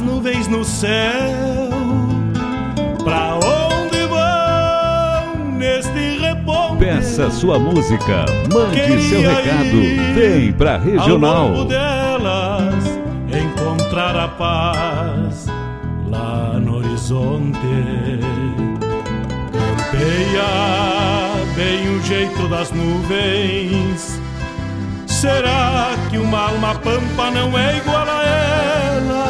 as nuvens no céu. Pra onde vão neste reponte? Peça sua música, mande seu recado, vem pra regional. Ao longo delas encontrar a paz lá no horizonte. Campeia bem o jeito das nuvens. Será que uma alma pampa não é igual a ela?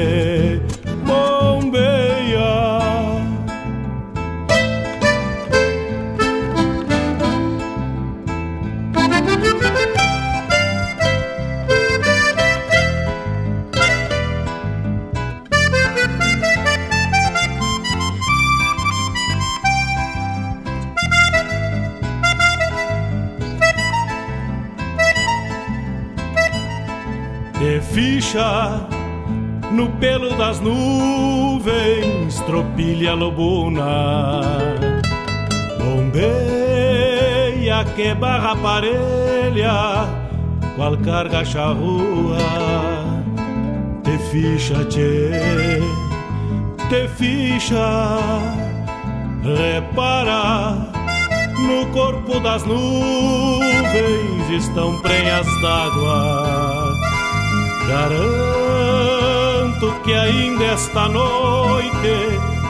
tropilha lobuna. Bombeia que barra parelha, qual carga charrua. Te ficha, tchê, te ficha, repara. No corpo das nuvens estão prenhas d'água. Garanto que ainda esta noite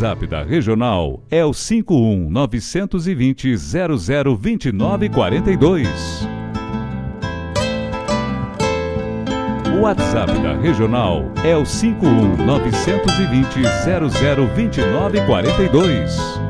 WhatsApp da Regional é o 51 920 002942. O WhatsApp da Regional é o 51 920 002942.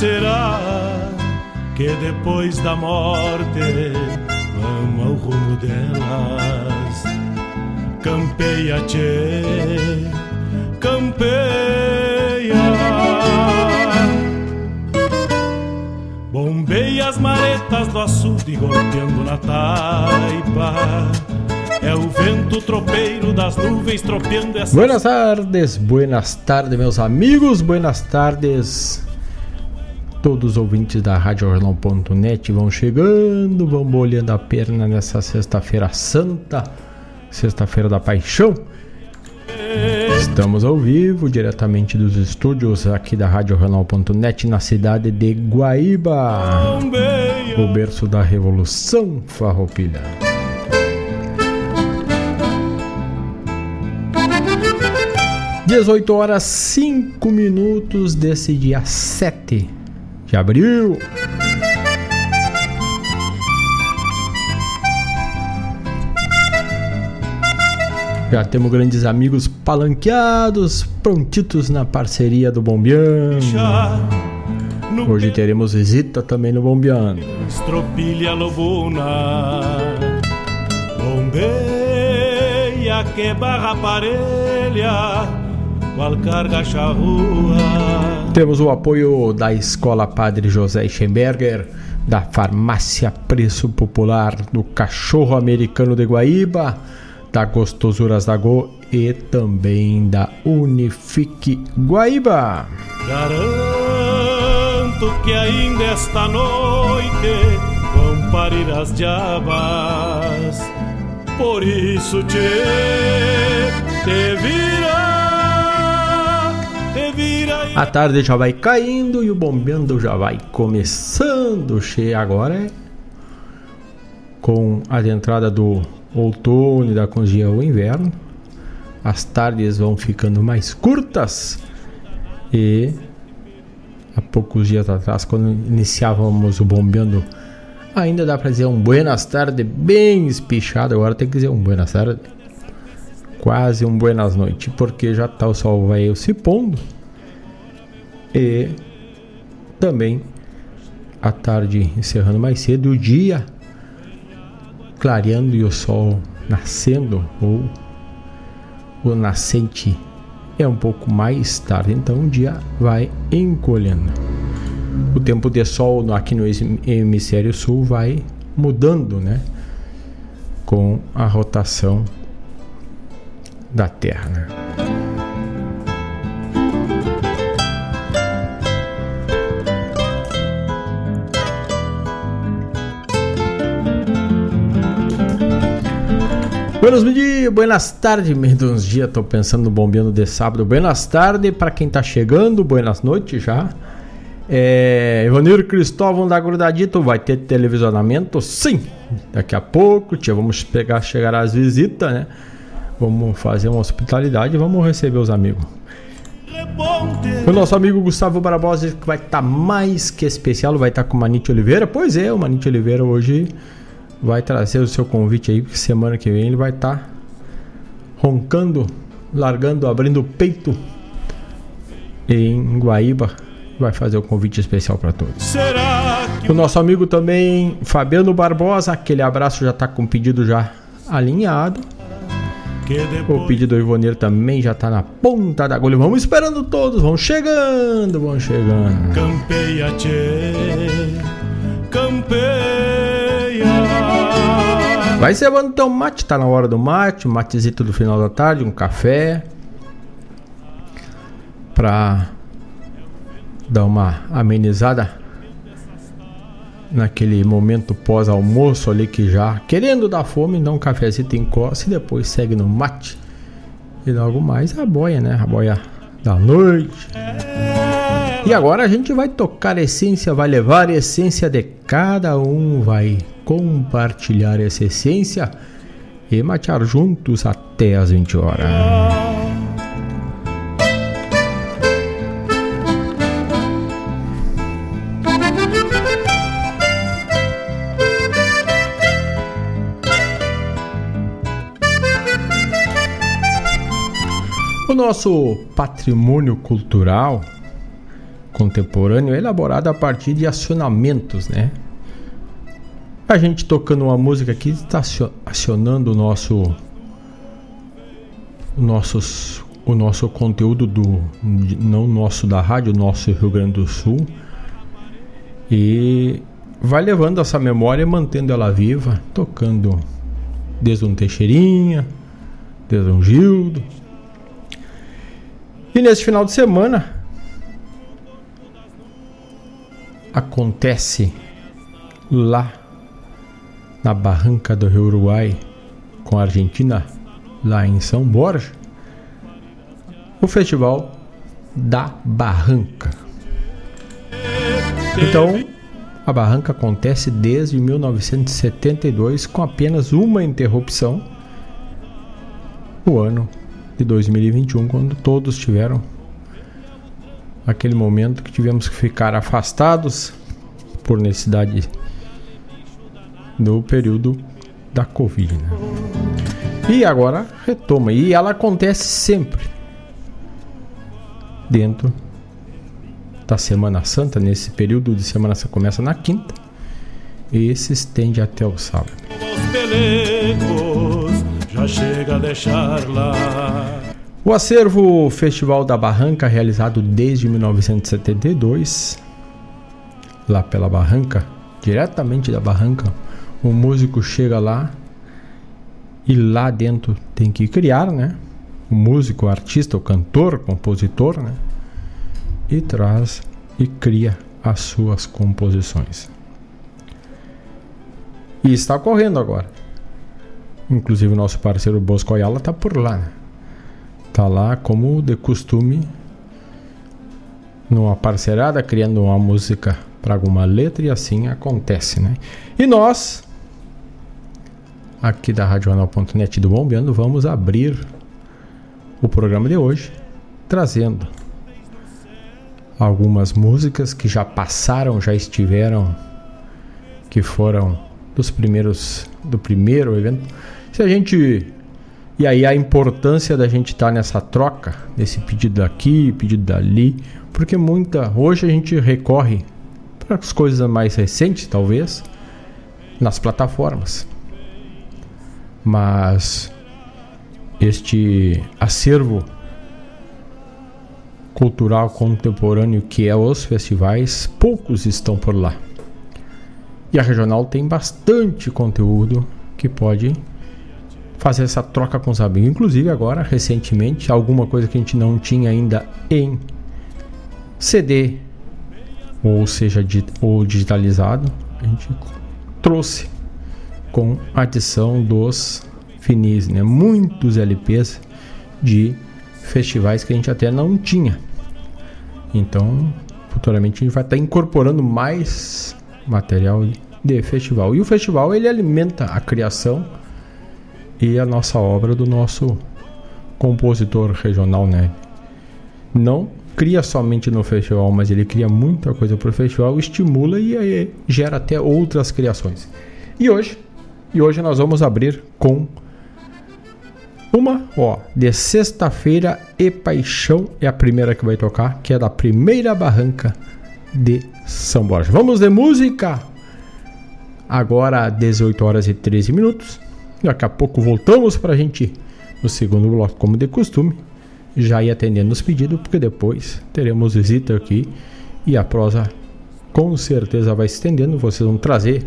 Será que depois da morte vamos ao rumo delas? Campeia, tchê, campeia. Bombeia as maretas do açude golpeando na taipa. É o vento tropeiro das nuvens tropeando essa. Buenas tardes, buenas tardes, meus amigos, buenas tardes. Todos os ouvintes da RadioJornal.net vão chegando, vão molhando a perna nessa sexta-feira santa, Sexta-feira da Paixão. Estamos ao vivo, diretamente dos estúdios aqui da Rádio Renal.net na cidade de Guaíba, o berço da Revolução Farroupilha. Dezoito horas cinco minutos desse dia 7 de abril. Já temos grandes amigos palanqueados, prontitos na parceria do Bombeando. Hoje teremos visita também no Bombeando. Estropilha lobuna, bombeia que barra parelha. Temos o apoio da Escola Padre José Schemberger, da Farmácia Preço Popular, do Cachorro Americano de Guaíba da Gostosuras da Go e também da Unifique Guaíba. Garanto que ainda esta noite vão parir as diabas. Por isso te, te vira. A tarde já vai caindo e o bombeando já vai começando. Che agora é com a entrada do outono e da congia ao inverno, as tardes vão ficando mais curtas e há poucos dias atrás, quando iniciávamos o bombeando, ainda dá para dizer um buenas tardes bem espichado, agora tem que dizer um buenas tardes, quase um buenas noites, porque já tá o sol vai se pondo e também a tarde encerrando mais cedo, o dia clareando e o sol nascendo ou o nascente é um pouco mais tarde, então o dia vai encolhendo. O tempo de sol aqui no hemisfério sul vai mudando, né? Com a rotação da Terra. Né? Buenos dias, buenas tardes, meus dias, tô pensando no bombeando de sábado. Buenas tardes para quem tá chegando, buenas noites já. É, Ivanir Cristóvão da Grudadito vai ter televisionamento? Sim! Daqui a pouco, tia, vamos pegar, chegar as visitas, né? Vamos fazer uma hospitalidade e vamos receber os amigos. O nosso amigo Gustavo Barbosa que vai estar tá mais que especial, vai estar tá com Manite Oliveira. Pois é, o Manite Oliveira hoje vai trazer o seu convite aí, porque semana que vem ele vai estar tá roncando, largando, abrindo o peito em Guaíba. Vai fazer o um convite especial para todos. O nosso amigo também, Fabiano Barbosa, aquele abraço já está com o pedido já alinhado. O pedido do Ivoneiro também já está na ponta da agulha. Vamos esperando todos, vão chegando, vão chegando. Campeia, tchê, campeia. Vai cevando teu mate, tá na hora do mate, um matezito do final da tarde, um café. Pra dar uma amenizada naquele momento pós-almoço ali que já querendo dar fome, dá um cafezinho em costa e depois segue no mate. E logo mais a boia, né? A boia da noite. E agora a gente vai tocar a essência, vai levar a essência de cada um, vai compartilhar essa essência e matear juntos até as 20 horas. O nosso patrimônio cultural contemporâneo elaborado a partir de acionamentos, né? A gente tocando uma música aqui está acionando o nosso nossos o nosso conteúdo do não nosso da rádio, nosso Rio Grande do Sul e vai levando essa memória, mantendo ela viva, tocando desde um Teixeirinha, desde um Gildo. E nesse final de semana acontece lá na barranca do Rio Uruguai com a Argentina lá em São Borja, o Festival da Barranca. Então, a Barranca acontece desde 1972 com apenas uma interrupção, o ano de 2021, quando todos tiveram aquele momento que tivemos que ficar afastados por necessidade do período da Covid. Né? E agora retoma. E ela acontece sempre dentro da Semana Santa, nesse período de Semana Santa começa na quinta e se estende até o sábado. já chega a deixar lá. O acervo Festival da Barranca, realizado desde 1972, lá pela Barranca, diretamente da Barranca, o músico chega lá e lá dentro tem que criar, né? O músico, o artista, o cantor, o compositor, né? E traz e cria as suas composições. E está ocorrendo agora. Inclusive o nosso parceiro Bosco Ayala está por lá. Né? Tá lá como de costume numa parcerada criando uma música para alguma letra e assim acontece, né? E nós aqui da radional.net do Bombeando vamos abrir o programa de hoje trazendo algumas músicas que já passaram, já estiveram que foram dos primeiros do primeiro evento. Se a gente e aí a importância da gente estar tá nessa troca, nesse pedido daqui, pedido dali, porque muita hoje a gente recorre para as coisas mais recentes, talvez, nas plataformas. Mas este acervo cultural contemporâneo que é os festivais, poucos estão por lá. E a regional tem bastante conteúdo que pode fazer essa troca com os amigos. Inclusive agora, recentemente, alguma coisa que a gente não tinha ainda em CD, ou seja, ou digitalizado, a gente trouxe com a adição dos finis, né? Muitos LPs de festivais que a gente até não tinha. Então, futuramente a gente vai estar incorporando mais material de festival. E o festival ele alimenta a criação e a nossa obra do nosso compositor regional, né? Não cria somente no festival, mas ele cria muita coisa para o festival, estimula e aí gera até outras criações. E hoje, e hoje nós vamos abrir com uma, ó, de sexta-feira e paixão é a primeira que vai tocar, que é da primeira barranca de São Borja. Vamos de música. Agora 18 horas e 13 minutos. Daqui a pouco voltamos para a gente no segundo bloco, como de costume, já ir atendendo os pedidos, porque depois teremos visita aqui e a prosa com certeza vai estendendo. Vocês vão trazer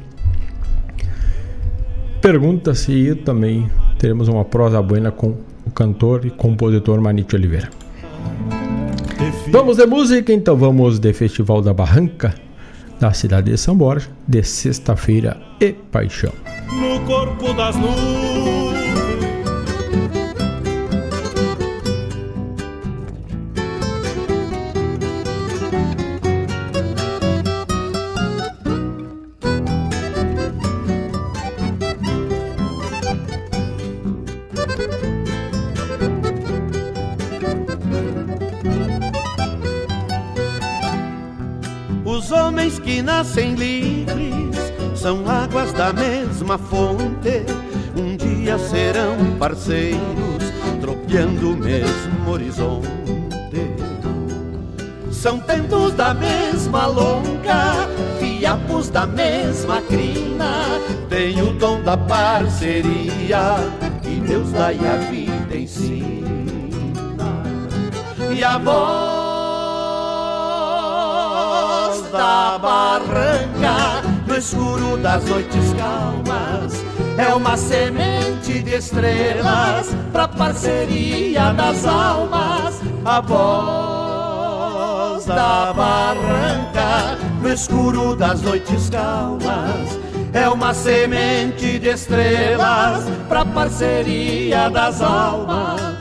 perguntas e também teremos uma prosa buena com o cantor e compositor Manite Oliveira. Vamos de música, então vamos de Festival da Barranca da cidade de São Borja, de sexta-feira e paixão. No corpo das nuvens que nascem livres são águas da mesma fonte. Um dia serão parceiros, tropeando o mesmo horizonte. São tempos da mesma longa, fiapos da mesma crina. Tem o dom da parceria que Deus dá e a vida ensina. E a voz da barranca, no escuro das noites calmas. É uma semente de estrelas pra parceria das almas. A voz da barranca, no escuro das noites calmas. é uma semente de estrelas pra parceria das almas.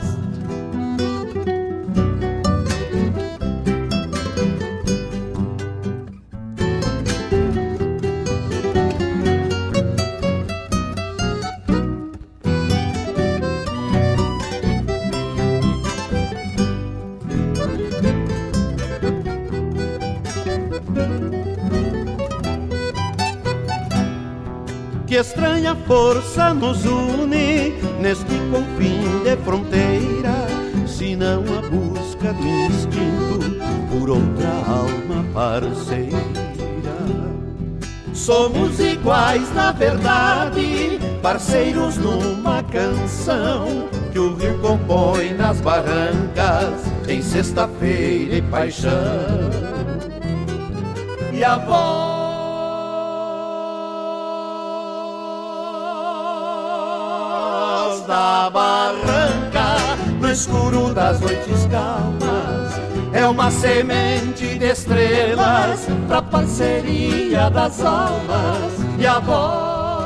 Estranha força nos une neste confim de fronteira, se não a busca do instinto por outra alma parceira. Somos iguais na verdade, parceiros numa canção que o rio compõe nas barrancas em sexta-feira e paixão. E a voz da barranca, no escuro das noites calmas. É uma semente de estrelas pra parceria das almas. E a voz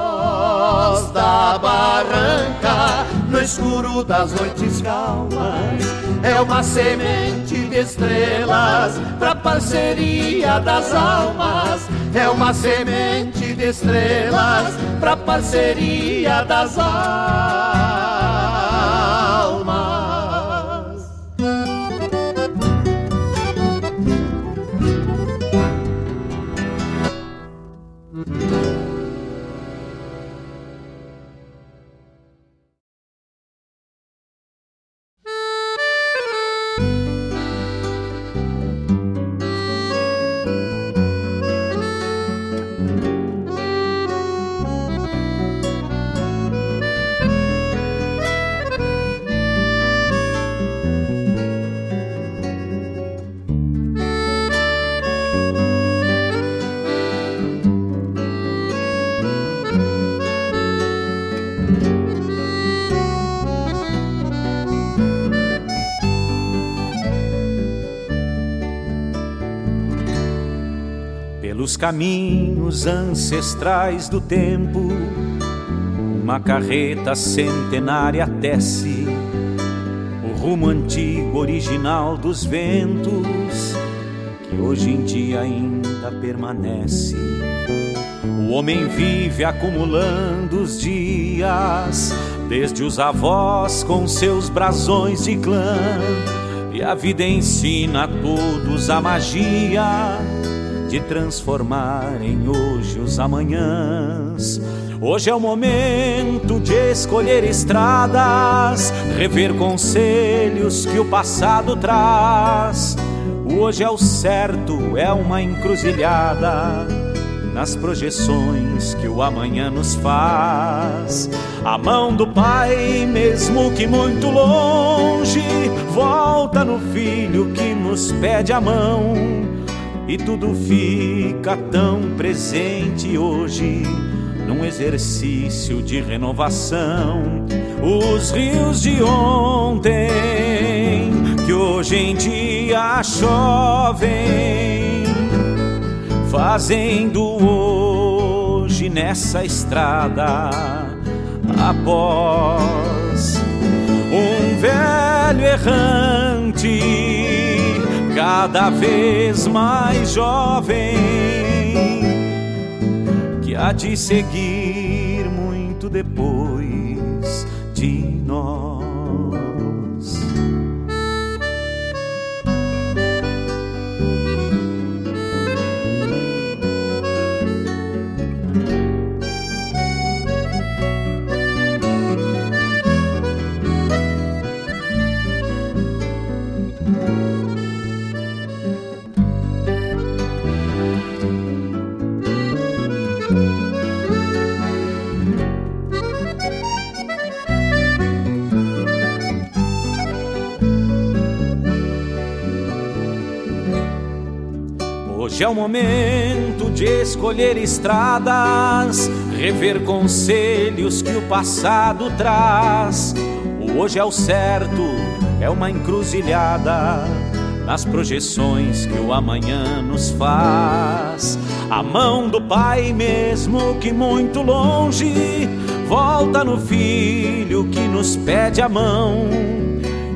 da barranca, no escuro das noites calmas. É uma semente de estrelas pra parceria das almas. É uma semente de estrelas pra parceria das almas. Pelos caminhos ancestrais do tempo, uma carreta centenária tece o rumo antigo original dos ventos, que hoje em dia ainda permanece. O homem vive acumulando os dias, desde os avós com seus brasões de clã, e a vida ensina a todos a magia de transformar em hoje os amanhãs. Hoje é o momento de escolher estradas, rever conselhos que o passado traz. O hoje é o certo, é uma encruzilhada nas projeções que o amanhã nos faz. A mão do Pai, mesmo que muito longe, volta no filho que nos pede a mão e tudo fica tão presente hoje num exercício de renovação. Os rios de ontem que hoje em dia chovem, fazendo hoje nessa estrada após um velho errante cada vez mais jovem, que há de seguir muito depois de nós. Hoje é o momento de escolher estradas, rever conselhos que o passado traz. O hoje é o certo, é uma encruzilhada nas projeções que o amanhã nos faz. A mão do Pai, mesmo que muito longe, volta no Filho que nos pede a mão.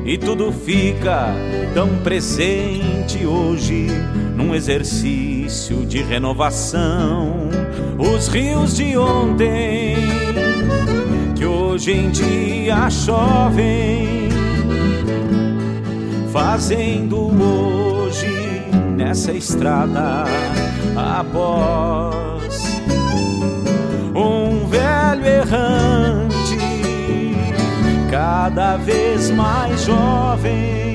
E tudo fica tão presente hoje num exercício de renovação. Os rios de ontem, que hoje em dia chovem, fazendo hoje nessa estrada após um velho errante, cada vez mais jovem,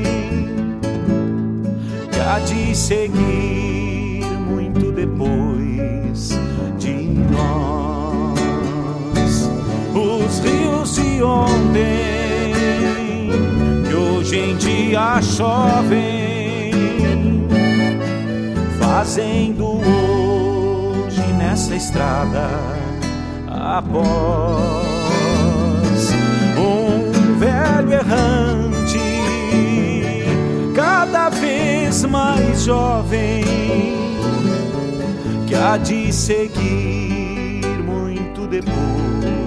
há de seguir muito depois de nós. Os rios de ontem hoje em dia chovem, fazendo hoje nessa estrada após um velho errante, cada vez mais jovem, que há de seguir muito depois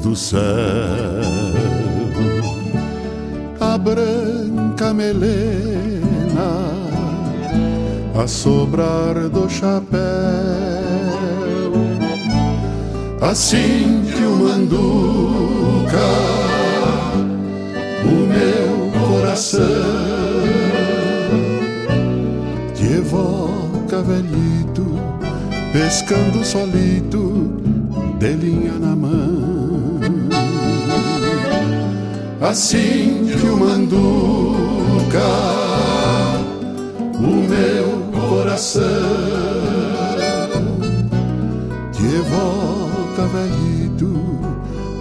do céu. A branca melena a sobrar do chapéu. Assim que o manduca o meu coração evoca velhito pescando solito, de linha na mão. Assim que o manduca, o meu coração te evoca, velhito,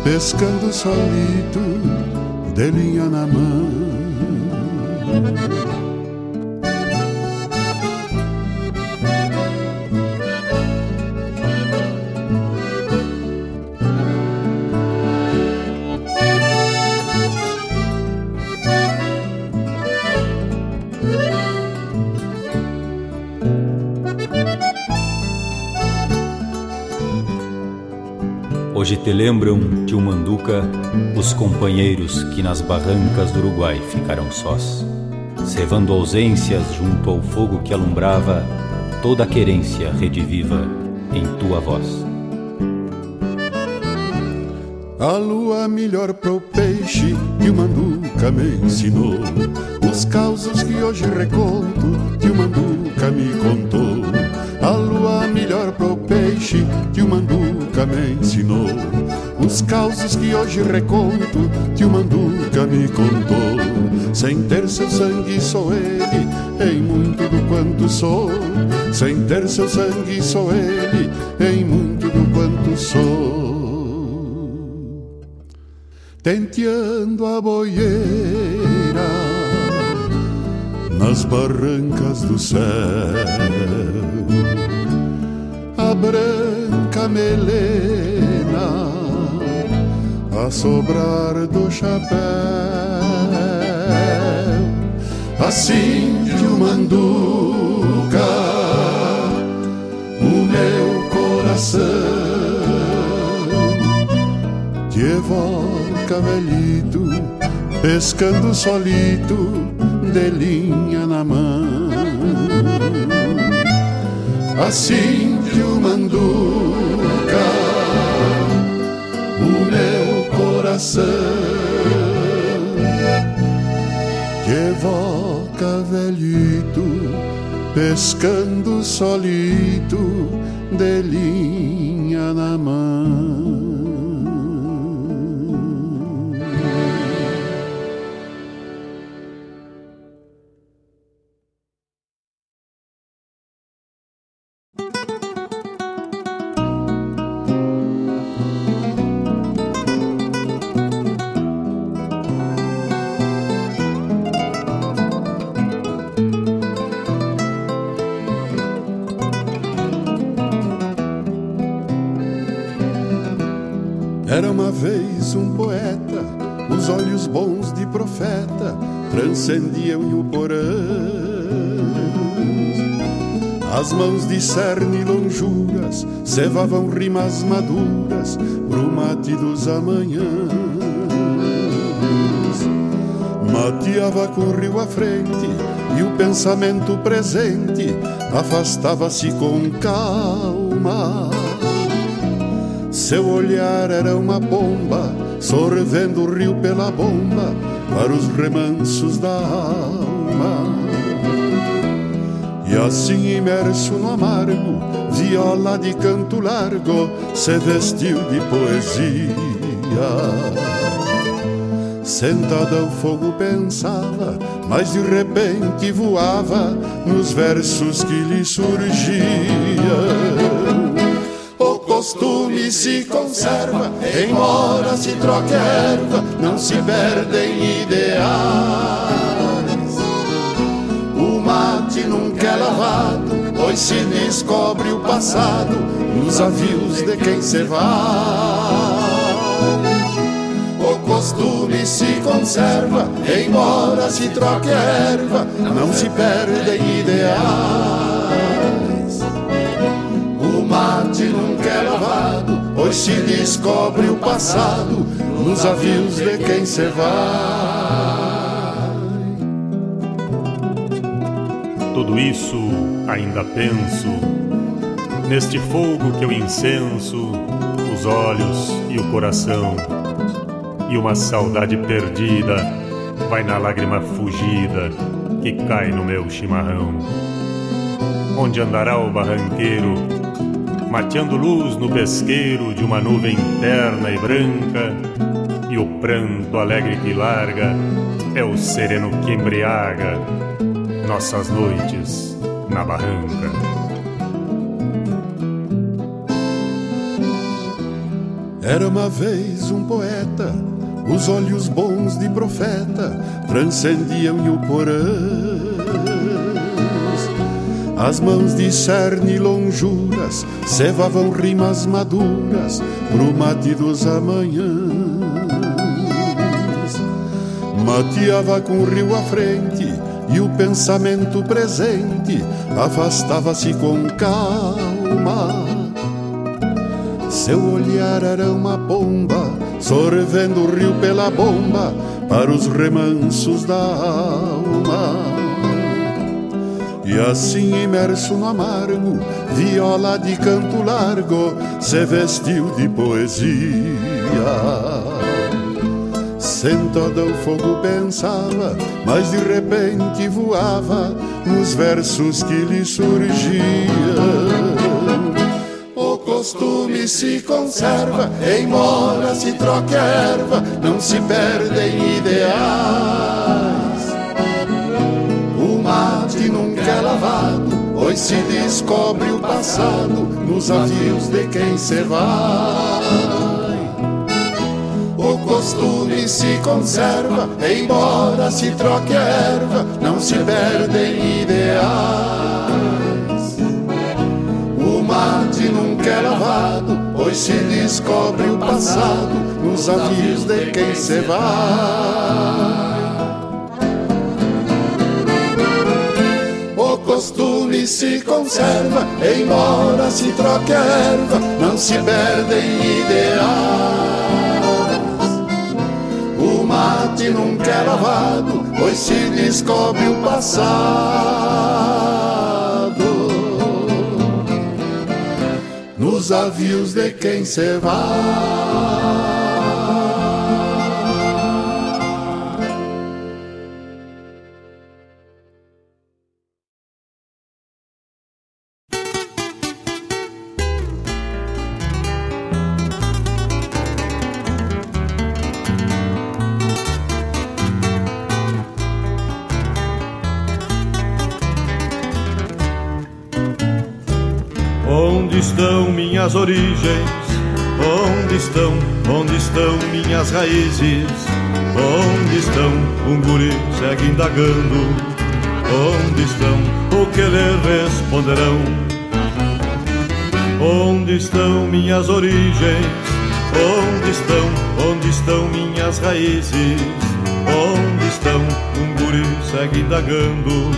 pescando solito, de linha na mão. Te lembram, tio Manduca, os companheiros que nas barrancas do Uruguai ficaram sós, cevando ausências junto ao fogo que alumbrava toda a querência rediviva em tua voz. A lua melhor pro peixe que o Manduca me ensinou. Os causos que hoje reconto que o Manduca me contou. A lua melhor pro peixe que o Manduca me ensinou. Os causos que hoje reconto que o Manduca me contou. Sem ter seu sangue sou ele, em muito do quanto sou. Sem ter seu sangue sou ele, em muito do quanto sou. Tenteando a boieira nas barrancas do céu a branca melena a sobrar do chapéu. Assim que o manduca, o meu coração te evoca velhito, pescando solito, de linha na mão. Assim que o manduca, coração que evoca velhito pescando solito de linha na mão. Cerne lonjuras cevavam rimas maduras pro mate dos amanhãs. Mateava com o rio à frente e o pensamento presente afastava-se com calma. Seu olhar era uma bomba, sorvendo o rio pela bomba para os remansos da alma. E assim imerso no amargo, viola de canto largo se vestiu de poesia. Sentada ao fogo pensava, mas de repente voava nos versos que lhe surgiam costume se conserva, embora se troque erva, não se perdem ideais. O mate nunca é lavado, pois se descobre o passado nos avios de quem se vai. O costume se conserva, embora se troque erva, não se perdem ideais mate nunca é lavado, pois se descobre o passado nos avios de quem se vai. Tudo isso ainda penso, neste fogo que eu incenso, os olhos e o coração, e uma saudade perdida vai na lágrima fugida que cai no meu chimarrão. Onde andará o barranqueiro? mateando luz no pesqueiro de uma nuvem terna e branca, e o pranto alegre que larga é o sereno que embriaga nossas noites na barranca. Era uma vez um poeta, os olhos bons de profeta transcendiam o porão as mãos de cerne lonjuras cevavam rimas maduras pro mate dos amanhãs. Mateava com o rio à frente e o pensamento presente afastava-se com calma. Seu olhar era uma bomba, sorvendo o rio pela bomba para os remansos da alma. E assim imerso no amargo, viola de canto largo, se vestiu de poesia. Sentado ao fogo pensava, mas de repente voava nos versos que lhe surgiam. O costume se conserva, embora se troque a erva, não se perdem ideais mate nunca é lavado, pois se descobre o passado nos avios de quem se vai. Costume se conserva, embora se troque a erva, não se perdem ideais. O mate nunca é lavado, pois se descobre o passado nos avios de quem se vai. costume se conserva, embora se troque a erva, não se perdem ideais. Mate nunca é lavado, pois se descobre o passado. Nos avios de quem se vai. Onde estão, onde estão minhas raízes? Onde estão um guri segue indagando? Onde estão, o que lhe responderão? Onde estão minhas origens? Onde estão, onde estão minhas raízes? Onde estão, um guri segue indagando?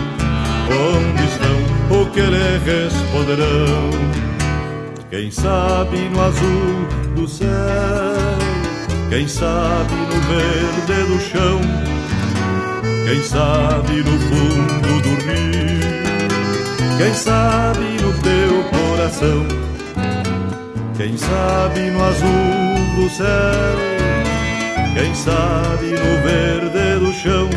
Onde estão, o que lhe responderão? Quem sabe no azul do céu, quem sabe no verde do chão, quem sabe no fundo do rio, quem sabe no teu coração, quem sabe no azul do céu, quem sabe no verde do chão,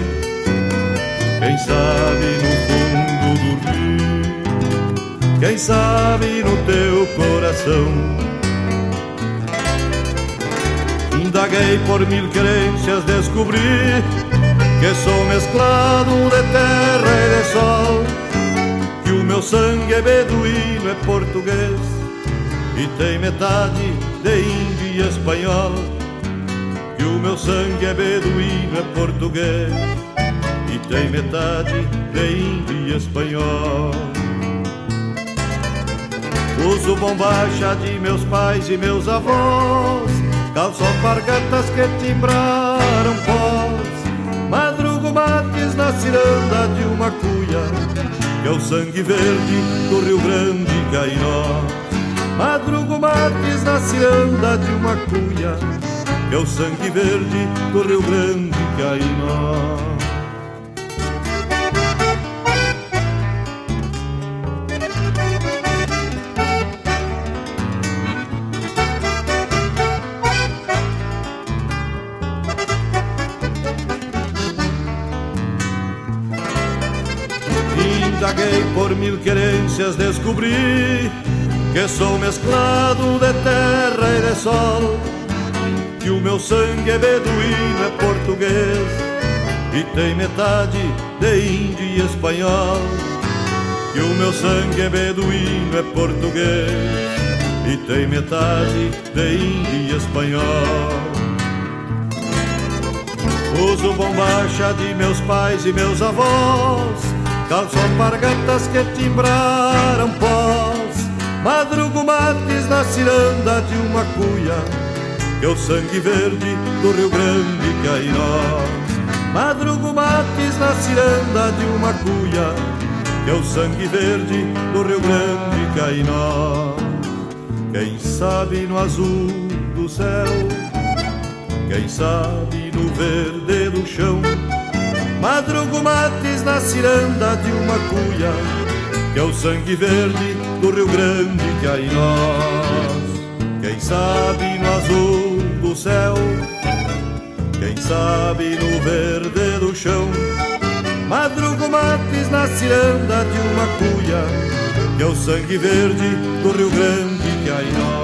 quem sabe no fundo do rio quem sabe no teu coração. Indaguei por mil querências, descobri que sou mesclado de terra e de sol, que o meu sangue é beduíno, é português e tem metade de índio e espanhol. Que o meu sangue é beduíno, é português e tem metade de índio e espanhol. Uso bombacha de meus pais e meus avós Calço alpargatas que timbraram pós. Madrugo mates na ciranda de uma cuia Que é o sangue verde do Rio Grande Cainó Madrugo mates na ciranda de uma cuia Que é o sangue verde do Rio Grande Cainó mil querências descobri que sou mesclado de terra e de sol, que o meu sangue é beduíno, é português e tem metade de índio e espanhol. Que o meu sangue é beduíno, é português e tem metade de índio e espanhol. Uso bombacha de meus pais e meus avós Calço alpargatas que timbraram pós. Madrugo mates na ciranda de uma cuia. Que é o sangue verde do Rio Grande cai nós. Madrugo mates na ciranda de uma cuia. Que é o sangue verde do Rio Grande cai nós. Quem sabe no azul do céu. Quem sabe no verde do chão Madrugo mates na ciranda de uma cuia Que é o sangue verde do Rio Grande que há em nós. Quem sabe no azul do céu Quem sabe no verde do chão. Madrugo mates na ciranda de uma cuia Que é o sangue verde do Rio Grande que há em nós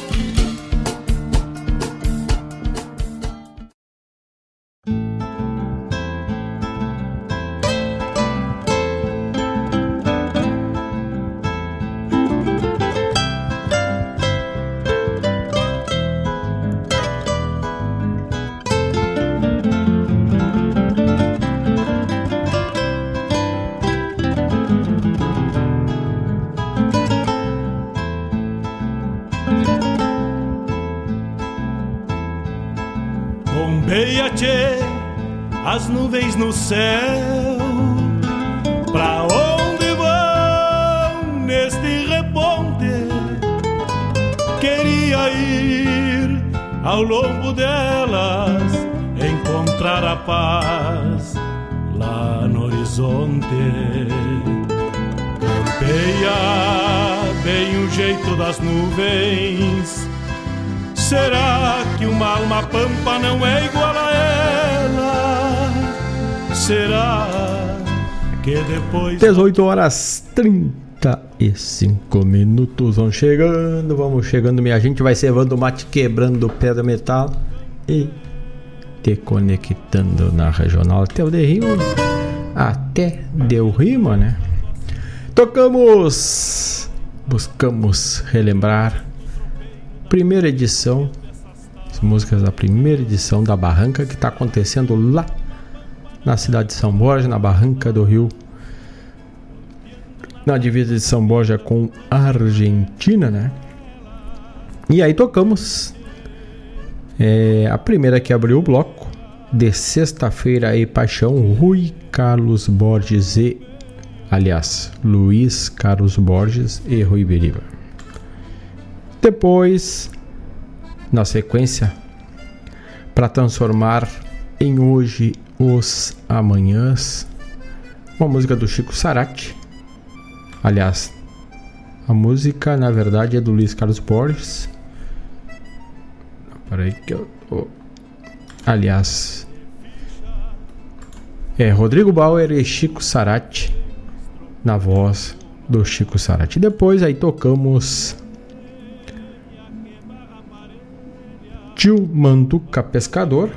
No céu. Pra onde vão neste reponte? Queria ir ao longo delas, encontrar a paz lá no horizonte. Campeia bem o jeito das nuvens. Será que uma alma pampa não é igual a ela? Será que depois. 18 horas 35 minutos. Vão chegando, vamos chegando, minha gente. Vai cevando o mate, quebrando pedra metal e te conectando na regional até o de Rio, até deu rima, né? Tocamos, buscamos relembrar primeira edição, as músicas da primeira edição da Barranca que está acontecendo lá na cidade de São Borja, na Barranca do Rio, na divisa de São Borja com Argentina, né? E aí tocamos é, a primeira que abriu o bloco de sexta-feira aí, Paixão, Rui Carlos Borges e, aliás, Luiz Carlos Borges e Rui Beriba. Depois, na sequência, para transformar em hoje os amanhãs, uma música do Chico Sarati. Aliás, a música na verdade é do Luiz Carlos Borges Peraí que eu tô. Aliás. É Rodrigo Bauer e Chico Sarati na voz do Chico Sarati. Depois aí tocamos Tio Manduca Pescador.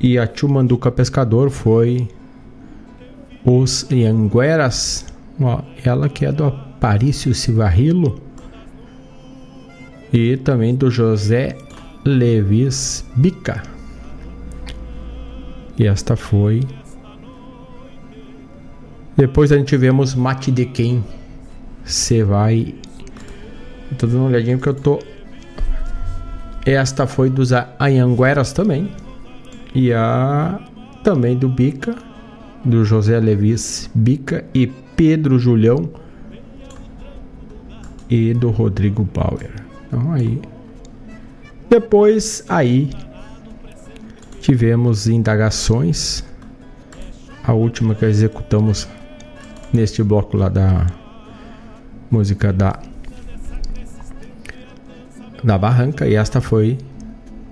E a Tio Manduca Pescador foi Os Iangueras. Ó, ela que é do Aparício Civarrilo e também do José Levis Bica. E esta foi. Depois a gente tivemos Mate de Quem. Você vai. tô dando uma olhadinha porque eu tô. Esta foi dos Anhangueras também. E a. Também do Bica. Do José Levis Bica e Pedro Julião. E do Rodrigo Bauer. Então aí. Depois aí tivemos indagações. A última que executamos neste bloco lá da música da da Barranca e esta foi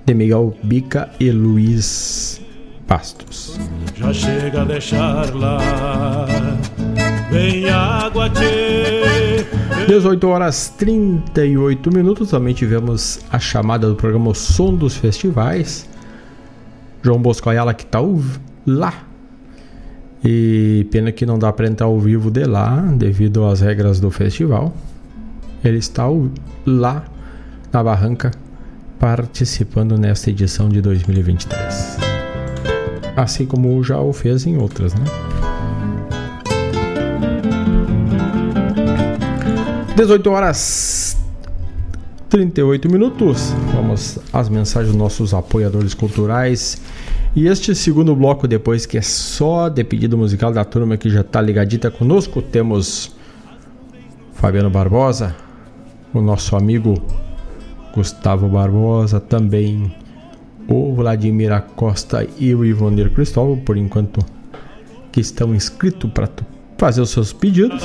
de Miguel Bica e Luiz Bastos. Já chega a deixar lá, vem água tchê, 18 horas 38 minutos. Também tivemos a chamada do programa o Som dos Festivais. João Bosco Ayala que está lá. E pena que não dá para entrar ao vivo de lá devido às regras do festival. Ele está lá na barranca participando nesta edição de 2023. Assim como já o fez em outras, né? 18 horas 38 minutos. Vamos às mensagens dos nossos apoiadores culturais. E este segundo bloco, depois que é só de pedido musical da turma que já está ligadita conosco, temos Fabiano Barbosa, o nosso amigo Gustavo Barbosa, também o Vladimir Acosta e o Ivonir Cristóvão, por enquanto que estão inscritos para fazer os seus pedidos.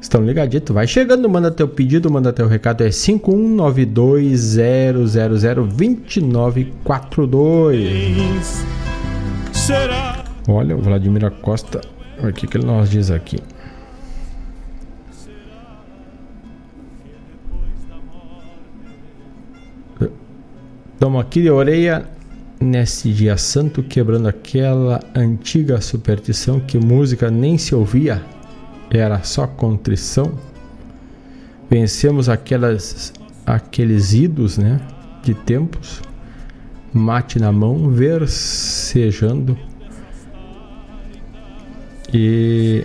Estão ligaditos? Vai chegando, manda teu pedido, manda teu recado. É 51920002942. Olha, o Vladimir Costa. O que, que ele nos diz aqui? Toma aqui de orelha nesse dia santo, quebrando aquela antiga superstição que música nem se ouvia era só contrição. Vencemos aquelas, aqueles idos né, de tempos, mate na mão, versejando e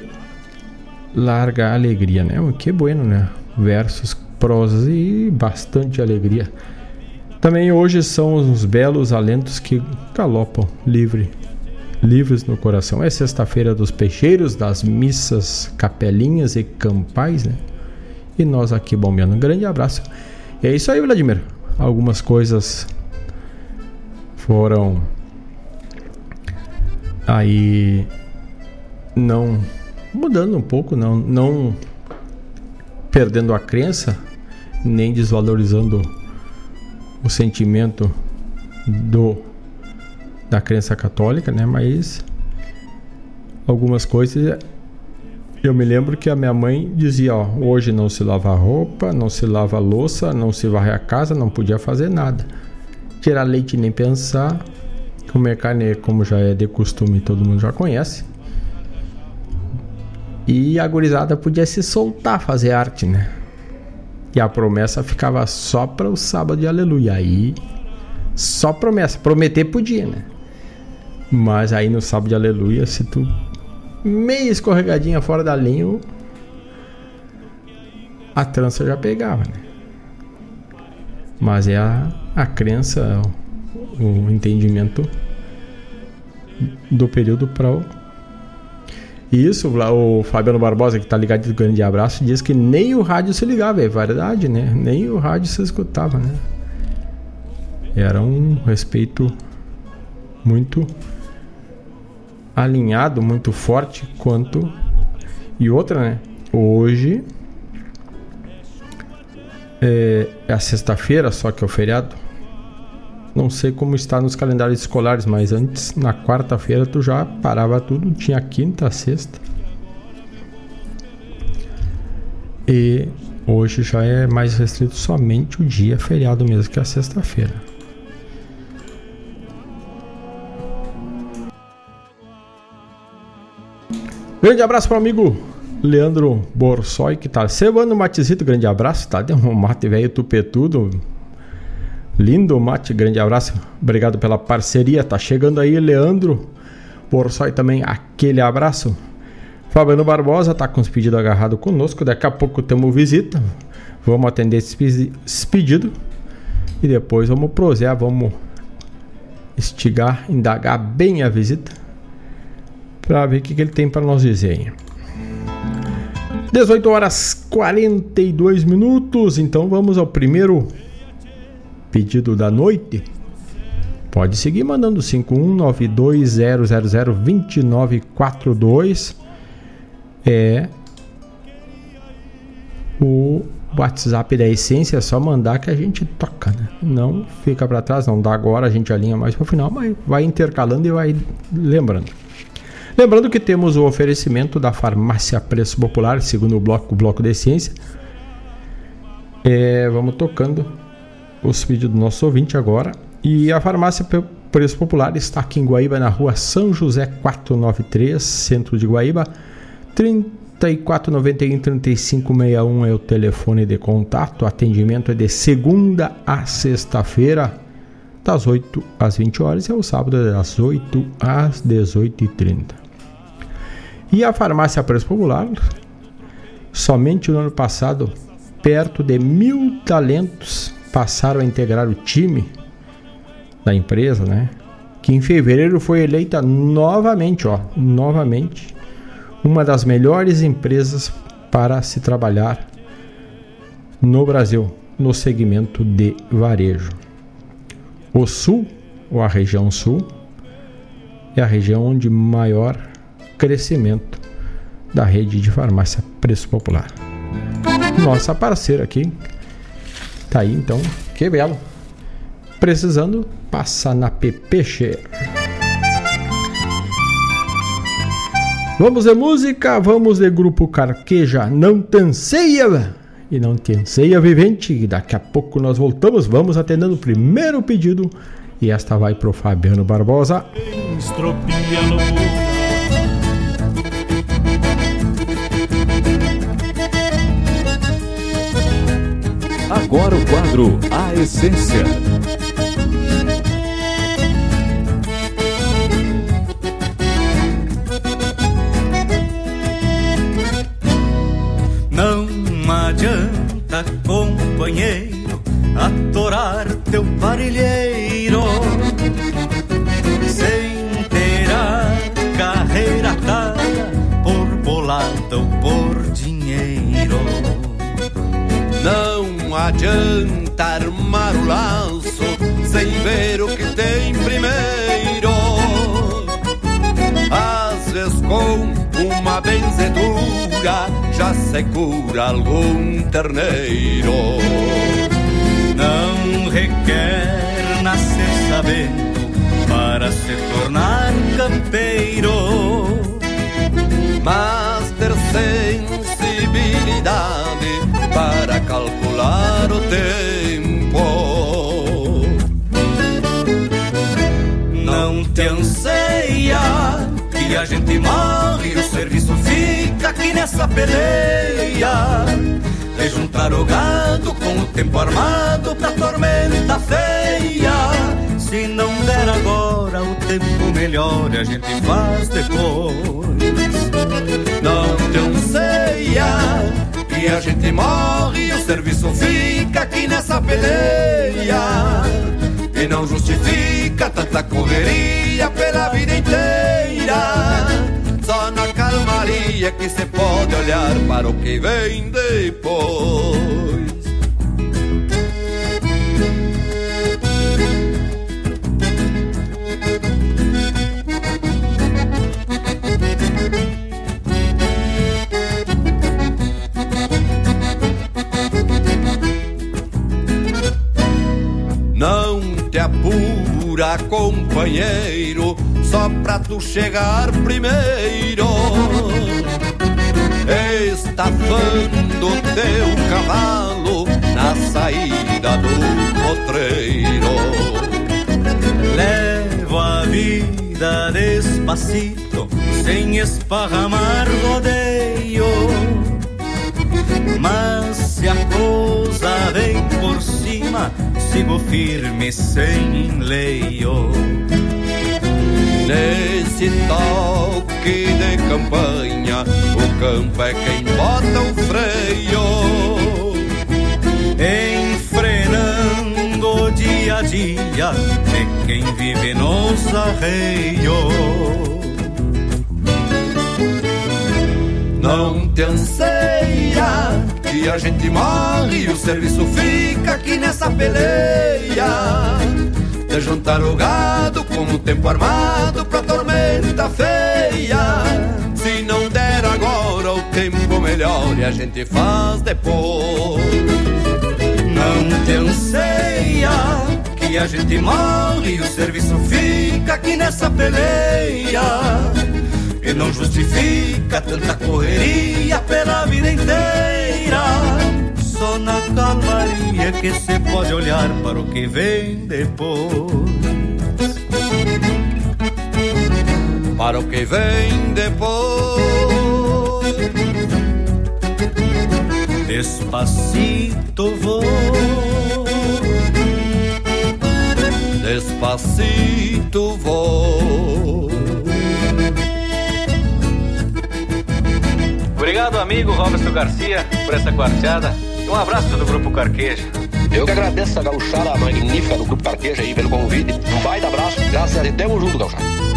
larga alegria, né? Que bueno, né? Versos, prosas e bastante alegria. Também hoje são os belos alentos que galopam livre livres no coração. É sexta-feira dos peixeiros, das missas, capelinhas e campais, né? E nós aqui bombeando. Um grande abraço. E é isso aí, Vladimir. Algumas coisas foram Aí não mudando um pouco, não, não perdendo a crença, nem desvalorizando o sentimento do da crença católica, né? Mas algumas coisas eu me lembro que a minha mãe dizia, ó, hoje não se lava roupa, não se lava louça, não se varre a casa, não podia fazer nada. Tirar leite nem pensar, comer carne como já é de costume, todo mundo já conhece. E a gurizada podia se soltar, fazer arte, né? E a promessa ficava só para o sábado de aleluia. Aí, só promessa. Prometer podia, né? Mas aí no sábado de aleluia, se tu meio escorregadinha fora da linha, a trança já pegava, né? Mas é a, a crença, o, o entendimento do período para o isso, o Fabiano Barbosa, que tá ligado de grande abraço, diz que nem o rádio se ligava, é verdade, né? Nem o rádio se escutava, né? Era um respeito muito alinhado, muito forte quanto. E outra, né? Hoje é, é a sexta-feira, só que é o feriado. Não sei como está nos calendários escolares, mas antes, na quarta-feira, tu já parava tudo, tinha quinta, sexta. E hoje já é mais restrito somente o dia feriado mesmo, que é a sexta-feira. Grande abraço para o amigo Leandro Borsoi, que tá cevando o matezito. Grande abraço, tá? Deu um mate velho tupetudo. Lindo mate, grande abraço. Obrigado pela parceria. Tá chegando aí, Leandro Borsoi também. Aquele abraço. Fabiano Barbosa tá com os pedidos agarrados conosco. Daqui a pouco temos visita. Vamos atender esse pedido. E depois vamos prosear, vamos estigar, indagar bem a visita. Para ver o que, que ele tem para nós dizer aí. 18 horas 42 minutos. Então vamos ao primeiro pedido da noite, pode seguir mandando 51920002942. É o WhatsApp da Essência, é só mandar que a gente toca, né? Não fica para trás, não dá agora, a gente alinha mais para o final, mas vai intercalando e vai lembrando. Lembrando que temos o oferecimento da Farmácia Preço Popular, segundo o bloco, o bloco da Essência. É, vamos tocando os pedidos do nosso ouvinte agora. E a farmácia Preço Popular está aqui em Guaíba, na rua São José 493, centro de Guaíba. 3491 3561 é o telefone de contato. O atendimento é de segunda a sexta-feira, das 8 às 20 horas, e ao sábado, das 8 às 18h30. E a farmácia Preço Popular, somente no ano passado, perto de mil talentos passaram a integrar o time da empresa, né? Que em fevereiro foi eleita novamente, ó, novamente, uma das melhores empresas para se trabalhar no Brasil, no segmento de varejo. O Sul, ou a região Sul, é a região de maior crescimento da rede de farmácia Preço Popular. Nossa parceira aqui, Tá aí então, que belo. Precisando, passa na Pepeche. Vamos de música, vamos de grupo Carqueja, não tenseia e não tenseia vivente. Daqui a pouco nós voltamos, vamos atendendo o primeiro pedido e esta vai pro Fabiano Barbosa. Estropia Agora o quadro A Essência. Não adianta, companheiro, atorar teu parilheiro sem ter a carreira atada por bolada Não adianta armar o laço sem ver o que tem primeiro. com uma benzedura já se cura algum terneiro. Não requer nascer sabendo para se tornar campeiro, mas ter sensibilidade para calcular o tempo. Não te anseia que a gente morre o serviço fica aqui nessa peleia. De juntar o gado com o tempo armado pra tormenta feia. Se não der agora, o tempo melhor a gente faz depois. Não te anseia que a gente morre e o serviço fica aqui nessa peleia. E não justifica tanta correria pela vida inteira. Só na calmaria que se pode olhar para o que vem depois. Apura, companheiro, só pra tu chegar primeiro. Estafando teu cavalo na saída do potreiro. Levo a vida despacito, sem esparramar rodeio. Mas se a coisa vem por cima, sigo firme sem enleio. Nesse toque de campanha, o campo é quem bota o freio. Enfrenando o dia a dia de quem vive nos arreios. Não te anseia que a gente morre e o serviço fica aqui nessa peleia. De juntar o gado com o tempo armado pra tormenta feia. Se não der agora o tempo melhor e a gente faz depois. Não te anseia que a gente morre e o serviço fica aqui nessa peleia. E não justifica tanta correria pela vida inteira. Só na calmaria que se pode olhar para o que vem depois. Para o que vem depois. Despacito vou. Despacito vou. Obrigado, amigo Roberto Garcia, por essa quarteada. Um abraço do Grupo Carqueja. Eu que agradeço a gauchada magnífica do Grupo Carqueja aí pelo convite. Um baita abraço. Graças a Deus. Tamo junto, gauchada.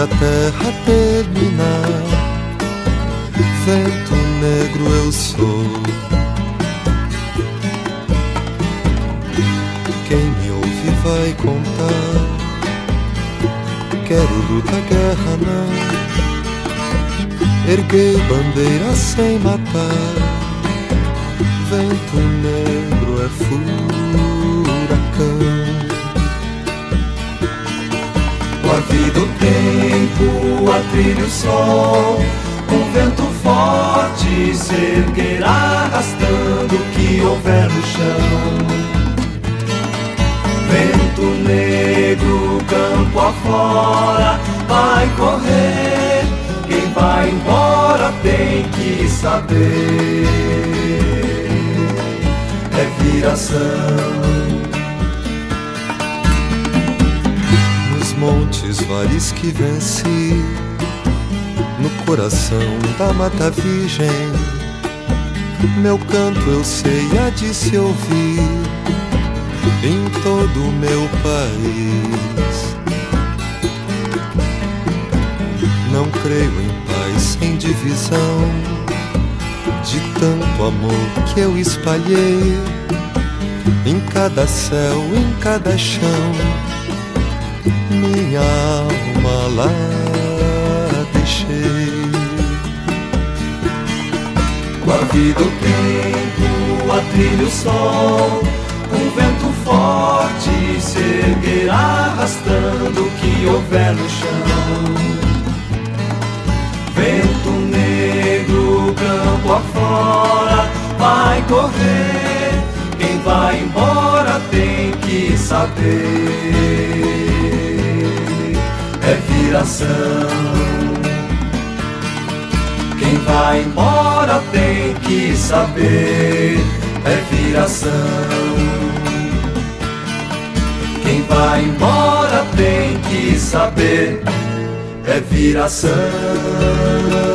Onde a terra Viração. Nos montes, vales que venci, no coração da mata virgem, meu canto eu sei há de se ouvir em todo o meu país. Não creio em paz sem divisão, de tanto amor que eu espalhei em cada céu, em cada chão. Minha alma lá deixei. Com a vida, o tempo, a trilha, o sol, um vento forte se arrastando o que houver no chão. Vento negro, campo afora, vai correr. Vai embora tem que saber. É viração. Quem vai embora tem que saber. É viração. Quem vai embora tem que saber. É viração.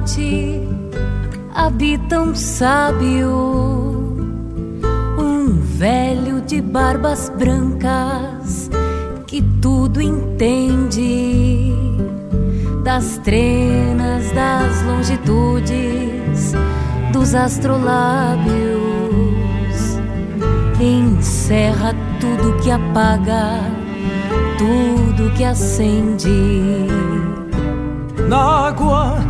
Mate habita um sábio, um velho de barbas brancas que tudo entende das trenas, das longitudes, dos astrolábios. Encerra tudo que apaga, tudo que acende. Na água,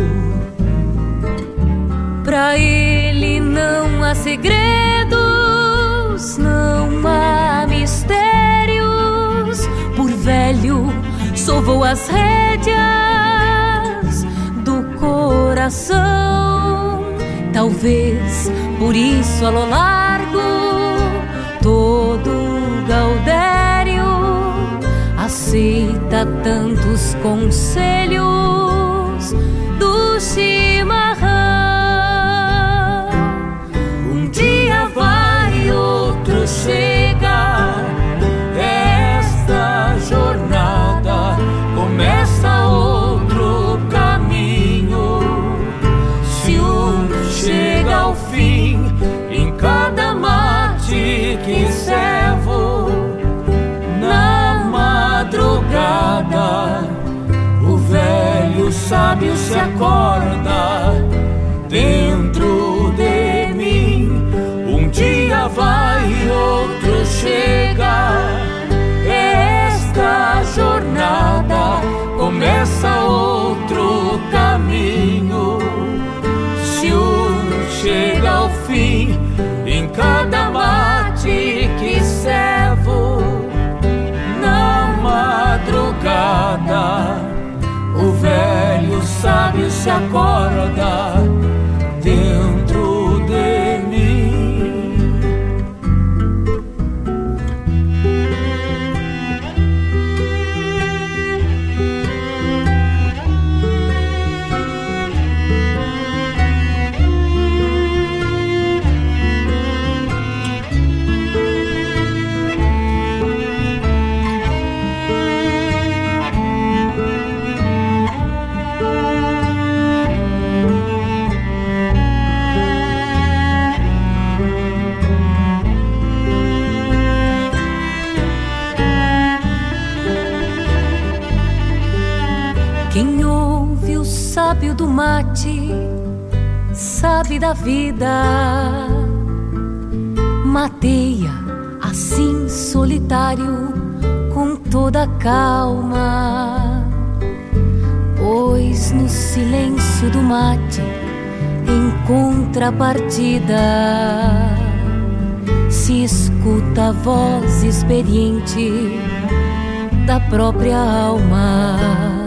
Pra ele não há segredos, não há mistérios. Por velho, sovou as rédeas do coração. Talvez por isso, a lo largo, todo Gaudério aceita tantos conselhos sábio se acorda dentro de mim. Um dia vai, outro chega. Esta jornada começa outro caminho. Se um chega ao fim, em cada mate que servo, na madrugada, o velho sábio se acorda mate sabe da vida. Mateia assim solitário com toda calma. Pois no silêncio do mate, em contrapartida, se escuta a voz experiente da própria alma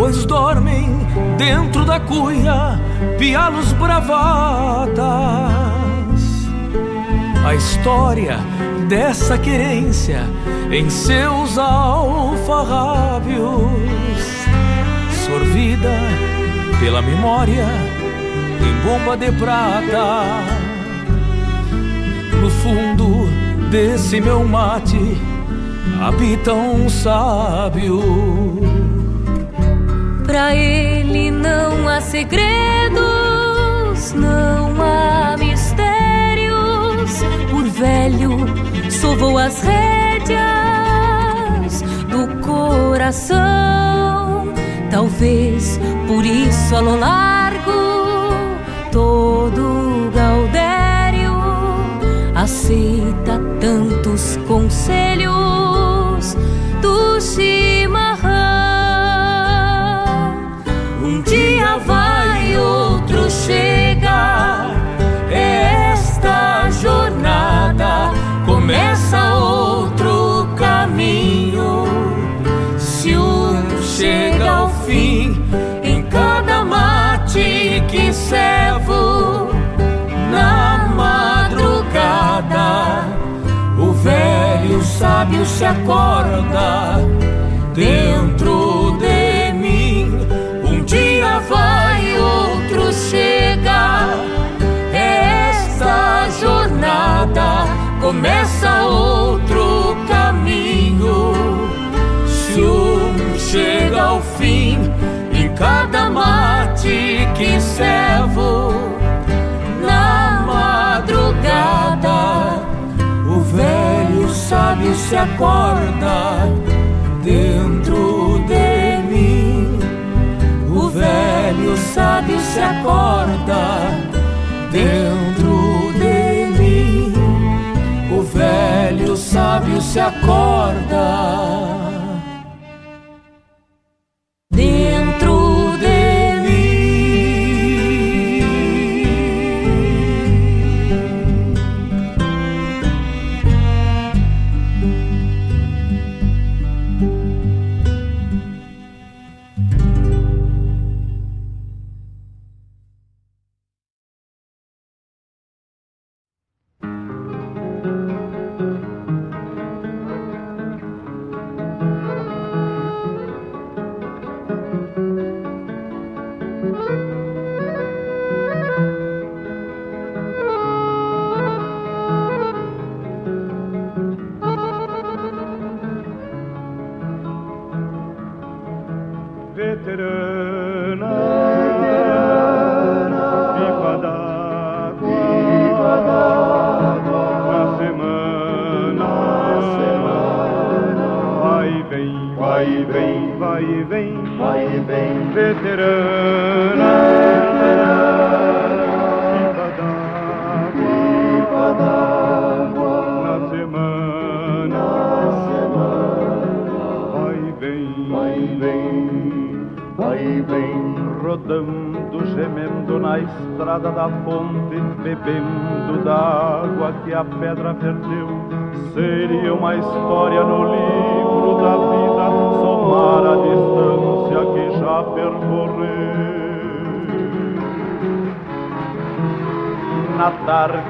pois dormem dentro da cuia pialos bravatas. A história dessa querência em seus alfarrábios, sorvida pela memória em bomba de prata. No fundo desse meu mate habita um sábio. Pra ele não há segredos, não há mistérios. Por velho, sovou as rédeas do coração. Talvez por isso a lo largo todo Gaudério aceita tantos conselhos do chimarrão. Chega ao fim, em cada mate que servo, na madrugada, o velho sábio se acorda dentro de mim. Um dia vai, outro chega. Esta jornada começa outro caminho. Chega ao fim, em cada mate que servo, na madrugada, o velho sábio se acorda dentro de mim. O velho sábio se acorda dentro de mim. O velho sábio se acorda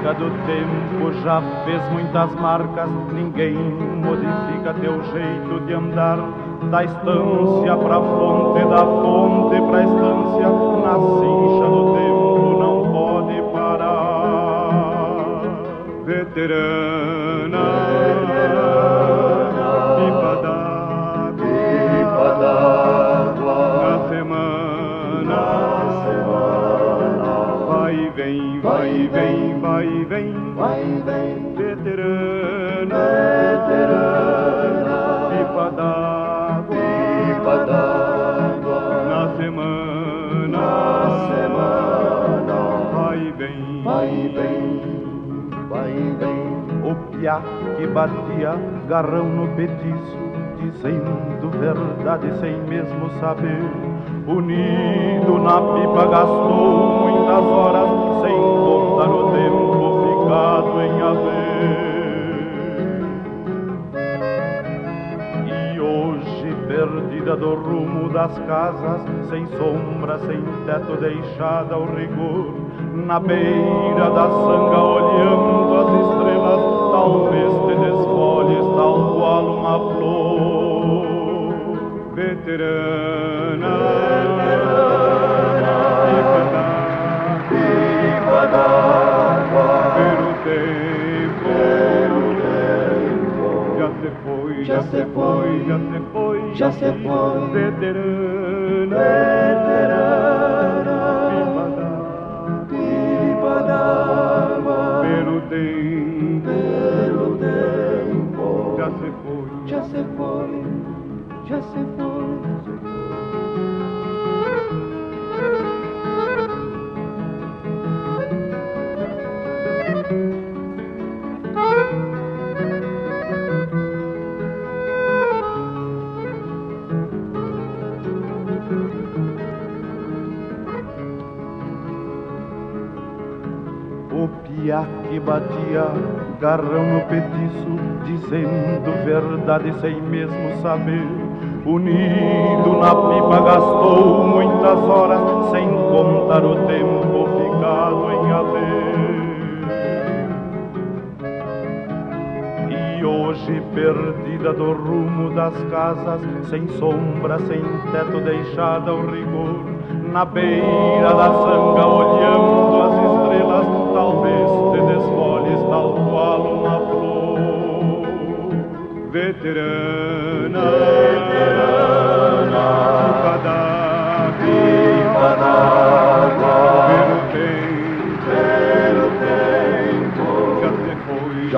targa do tempo já fez muitas marcas, ninguém modifica teu jeito de andar. Da estância pra fonte, da fonte pra estância, na cincha do tempo não pode parar. Veterana, pipa d'água, pipa d'água, na semana, na semana, vai e vem, vai e vem, O piá que batia garrão no petiço, dizendo verdade sem mesmo saber. Unido na pipa gastou muitas horas, sem contar o tempo ficado em haver. E hoje, perdida do rumo das casas, sem sombra, sem teto, deixada ao rigor, na beira da sanga, olhando as estrelas, talvez te desfolhes tal qual uma flor. Veterana, pipa d'água, pelo tempo, já se foi, já se foi, já se foi, já se foi, veterana, veterana, se foi, já se foi. O piá que batia garrão no petiço, dizendo verdade sem mesmo saber. Unido na pipa gastou muitas horas, sem contar o tempo ficado em haver. E hoje perdida do rumo das casas, sem sombra, sem teto, deixada ao rigor, na beira da sanga, olhando Veterana, veterana, pipa d'água, pelo tempo, pelo tempo, já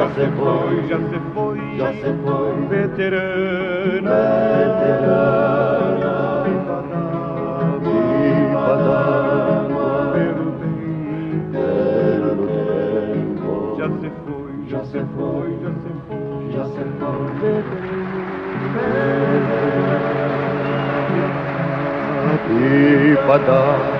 se foi, já se foi, já se foi, veterana, veterana, já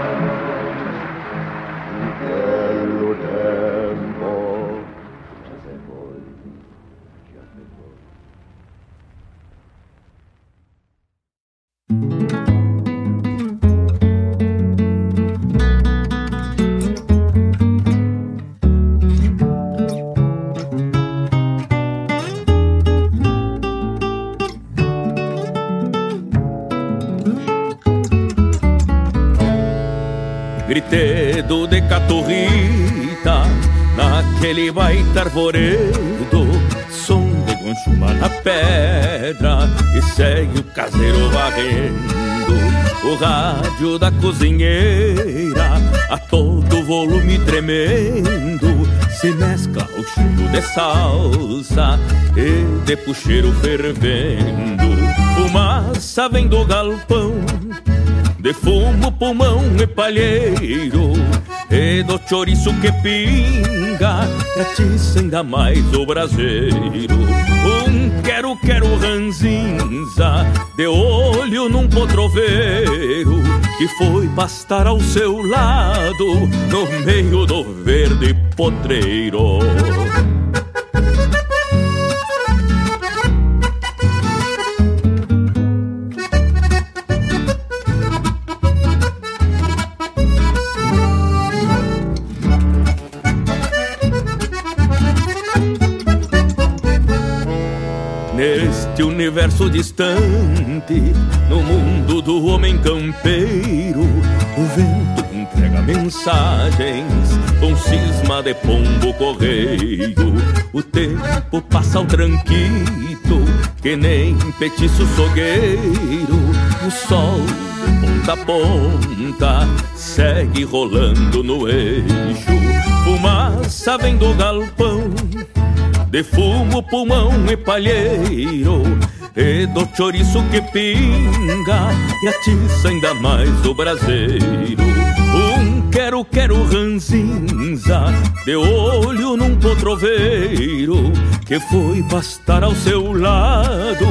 Baita arvoredo Som de gonchuma na pedra E segue o caseiro varrendo O rádio da cozinheira A todo volume tremendo Se mescla o chumbo de salsa E de puxeiro fervendo. Fumaça vem do galpão de fumo, pulmão e palheiro E do chouriço que pinga Atiça ainda mais o braseiro. Um quero, quero ranzinza De olho num potroveiro Que foi pastar ao seu lado No meio do verde potreiro universo distante, no mundo do homem campeiro, o vento entrega mensagens com cisma de pombo correio. O tempo passa ao tranquito, que nem petiço sogueiro. O sol ponta a ponta segue rolando no eixo. Fumaça vem do galpão de fumo, pulmão e palheiro E do chouriço que pinga E atiça ainda mais o braseiro. Um quero, quero ranzinza De olho num potroveiro Que foi pastar ao seu lado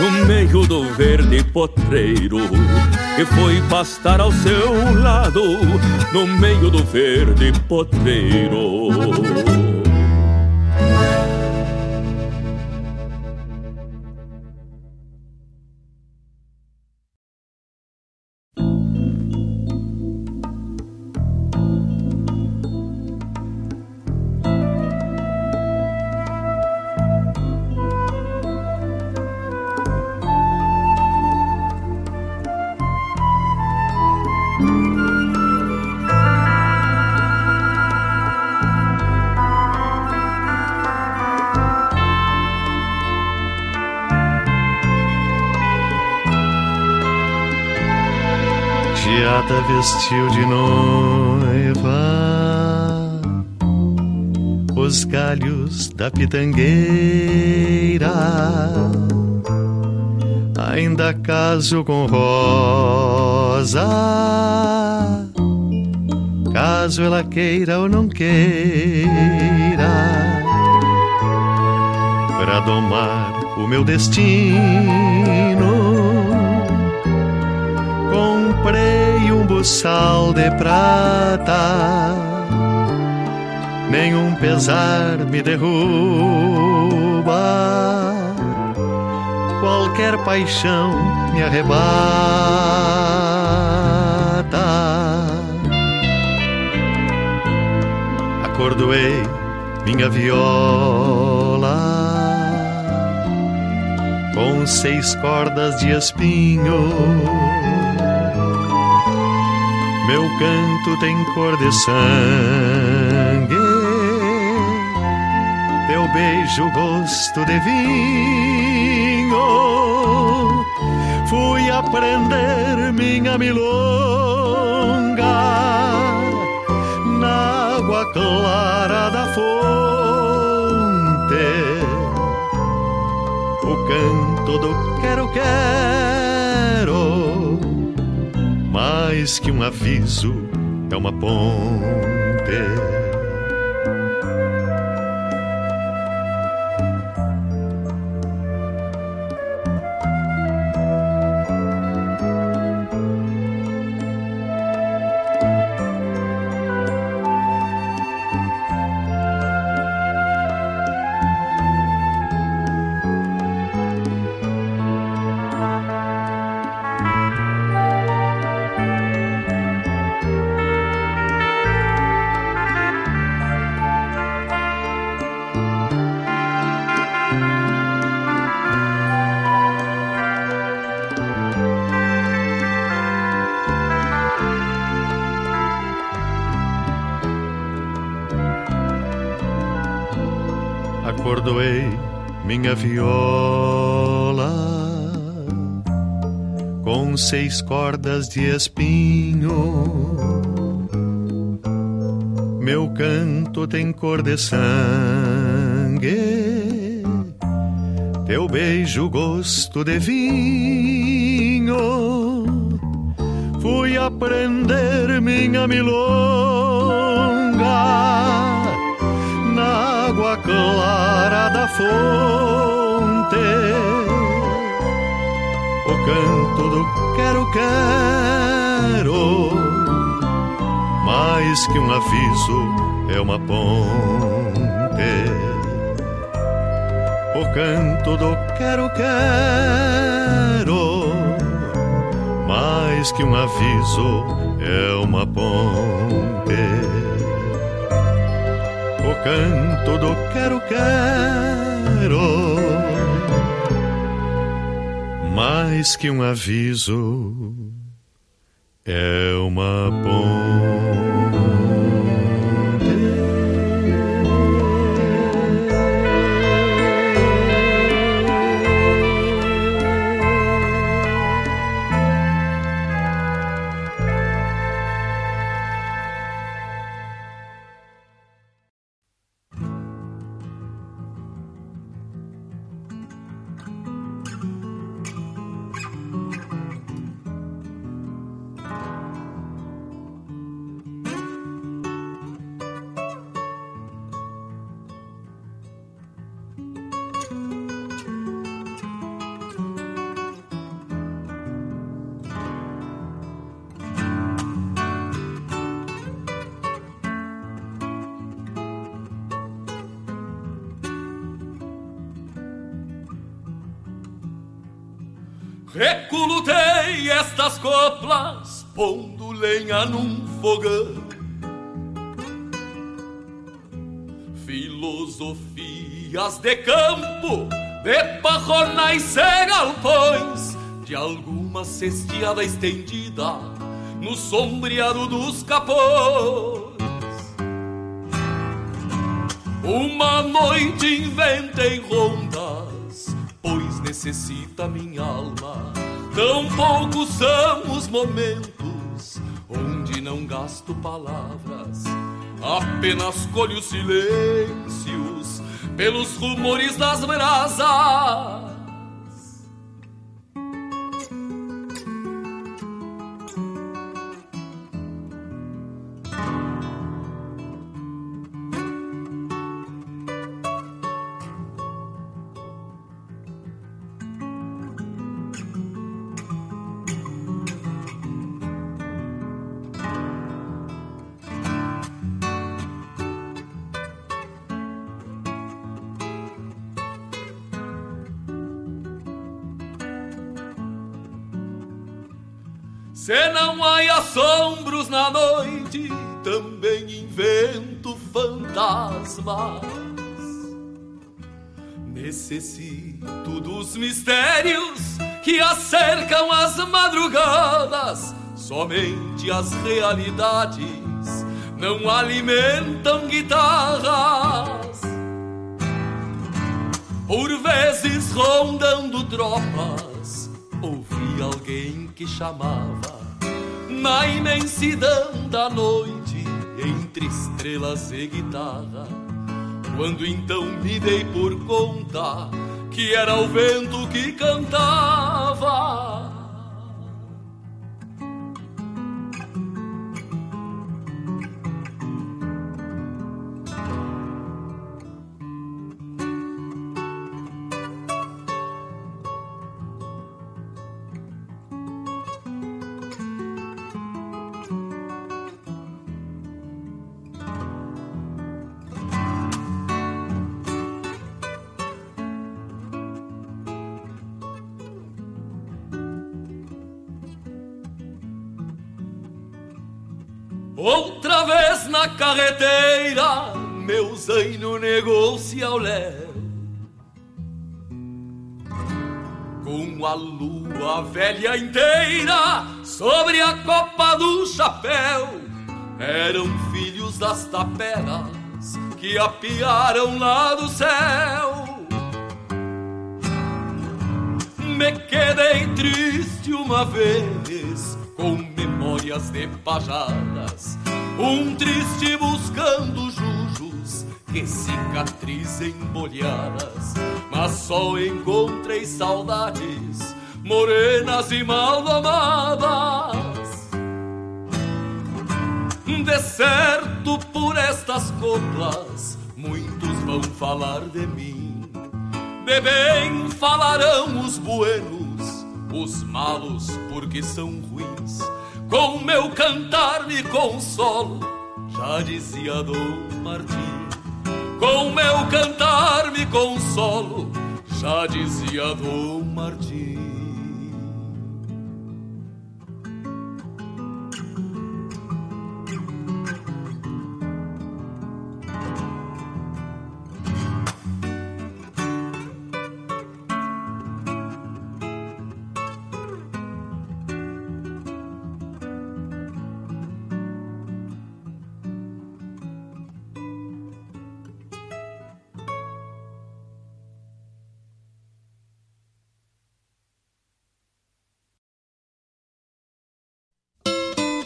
No meio do verde potreiro. Que foi pastar ao seu lado No meio do verde potreiro vestiu de noiva. Os galhos da pitangueira. Ainda caso com rosa, caso ela queira ou não queira, para domar o meu destino um buçal de prata, nenhum pesar me derruba, qualquer paixão me arrebata. Acordoei minha viola com seis cordas de espinho meu canto tem cor de sangue, teu beijo gosto de vinho. Fui aprender minha milonga na água clara da fonte. O canto do quero quero mais que um aviso, é uma ponte. Seis cordas de espinho. Meu canto tem cor de sangue, teu beijo gosto de vinho. Fui aprender minha milonga água clara da fonte. O canto do quero, quero, mais que um aviso, é uma ponte. O canto do quero, quero, mais que um aviso, é uma ponte. O canto do quero quero mais que um aviso, é uma. De campo, de parronais e galpões, de alguma cesteada estendida no sombreado dos capões. Uma noite inventei rondas, pois necessita minha alma. Tão poucos são os momentos onde não gasto palavras, apenas colho silêncios pelos rumores das brasas. Assombros na noite, também invento fantasmas. Necessito dos mistérios que acercam as madrugadas. Somente as realidades não alimentam guitarras. Por vezes rondando tropas, ouvi alguém que chamava na imensidão da noite, entre estrelas e guitarra. Quando então me dei por conta que era o vento que cantava. Carreteira, meu zaino negou-se ao léu. Com a lua velha inteira sobre a copa do chapéu, eram filhos das taperas que apiaram lá do céu. Me quedei triste uma vez com memórias de pajadas, um triste buscando jujos que cicatrizem bolhadas, mas só encontrei saudades morenas e mal domadas. De certo por estas coplas muitos vão falar de mim, de bem falarão os buenos os malos porque são ruins. Com meu cantar me consolo, já dizia Dom Martim. Com meu cantar me consolo, já dizia Dom Martim.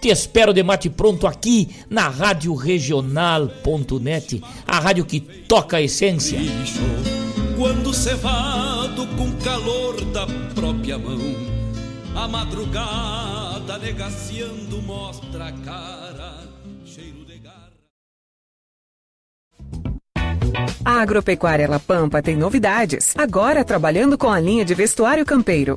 te espero de mate pronto aqui na Rádio Regional.net, a rádio que toca a essência. Quando cevado com calor da própria mão, a madrugada negaciando mostra a cara, cheiro de garra. A Agropecuária La Pampa tem novidades, agora trabalhando com a linha de vestuário campeiro.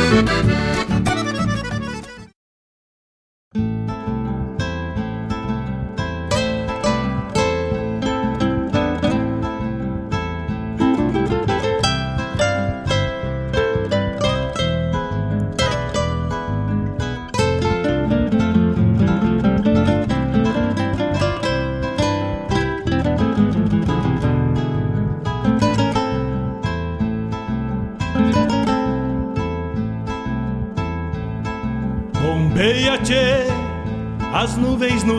Boa.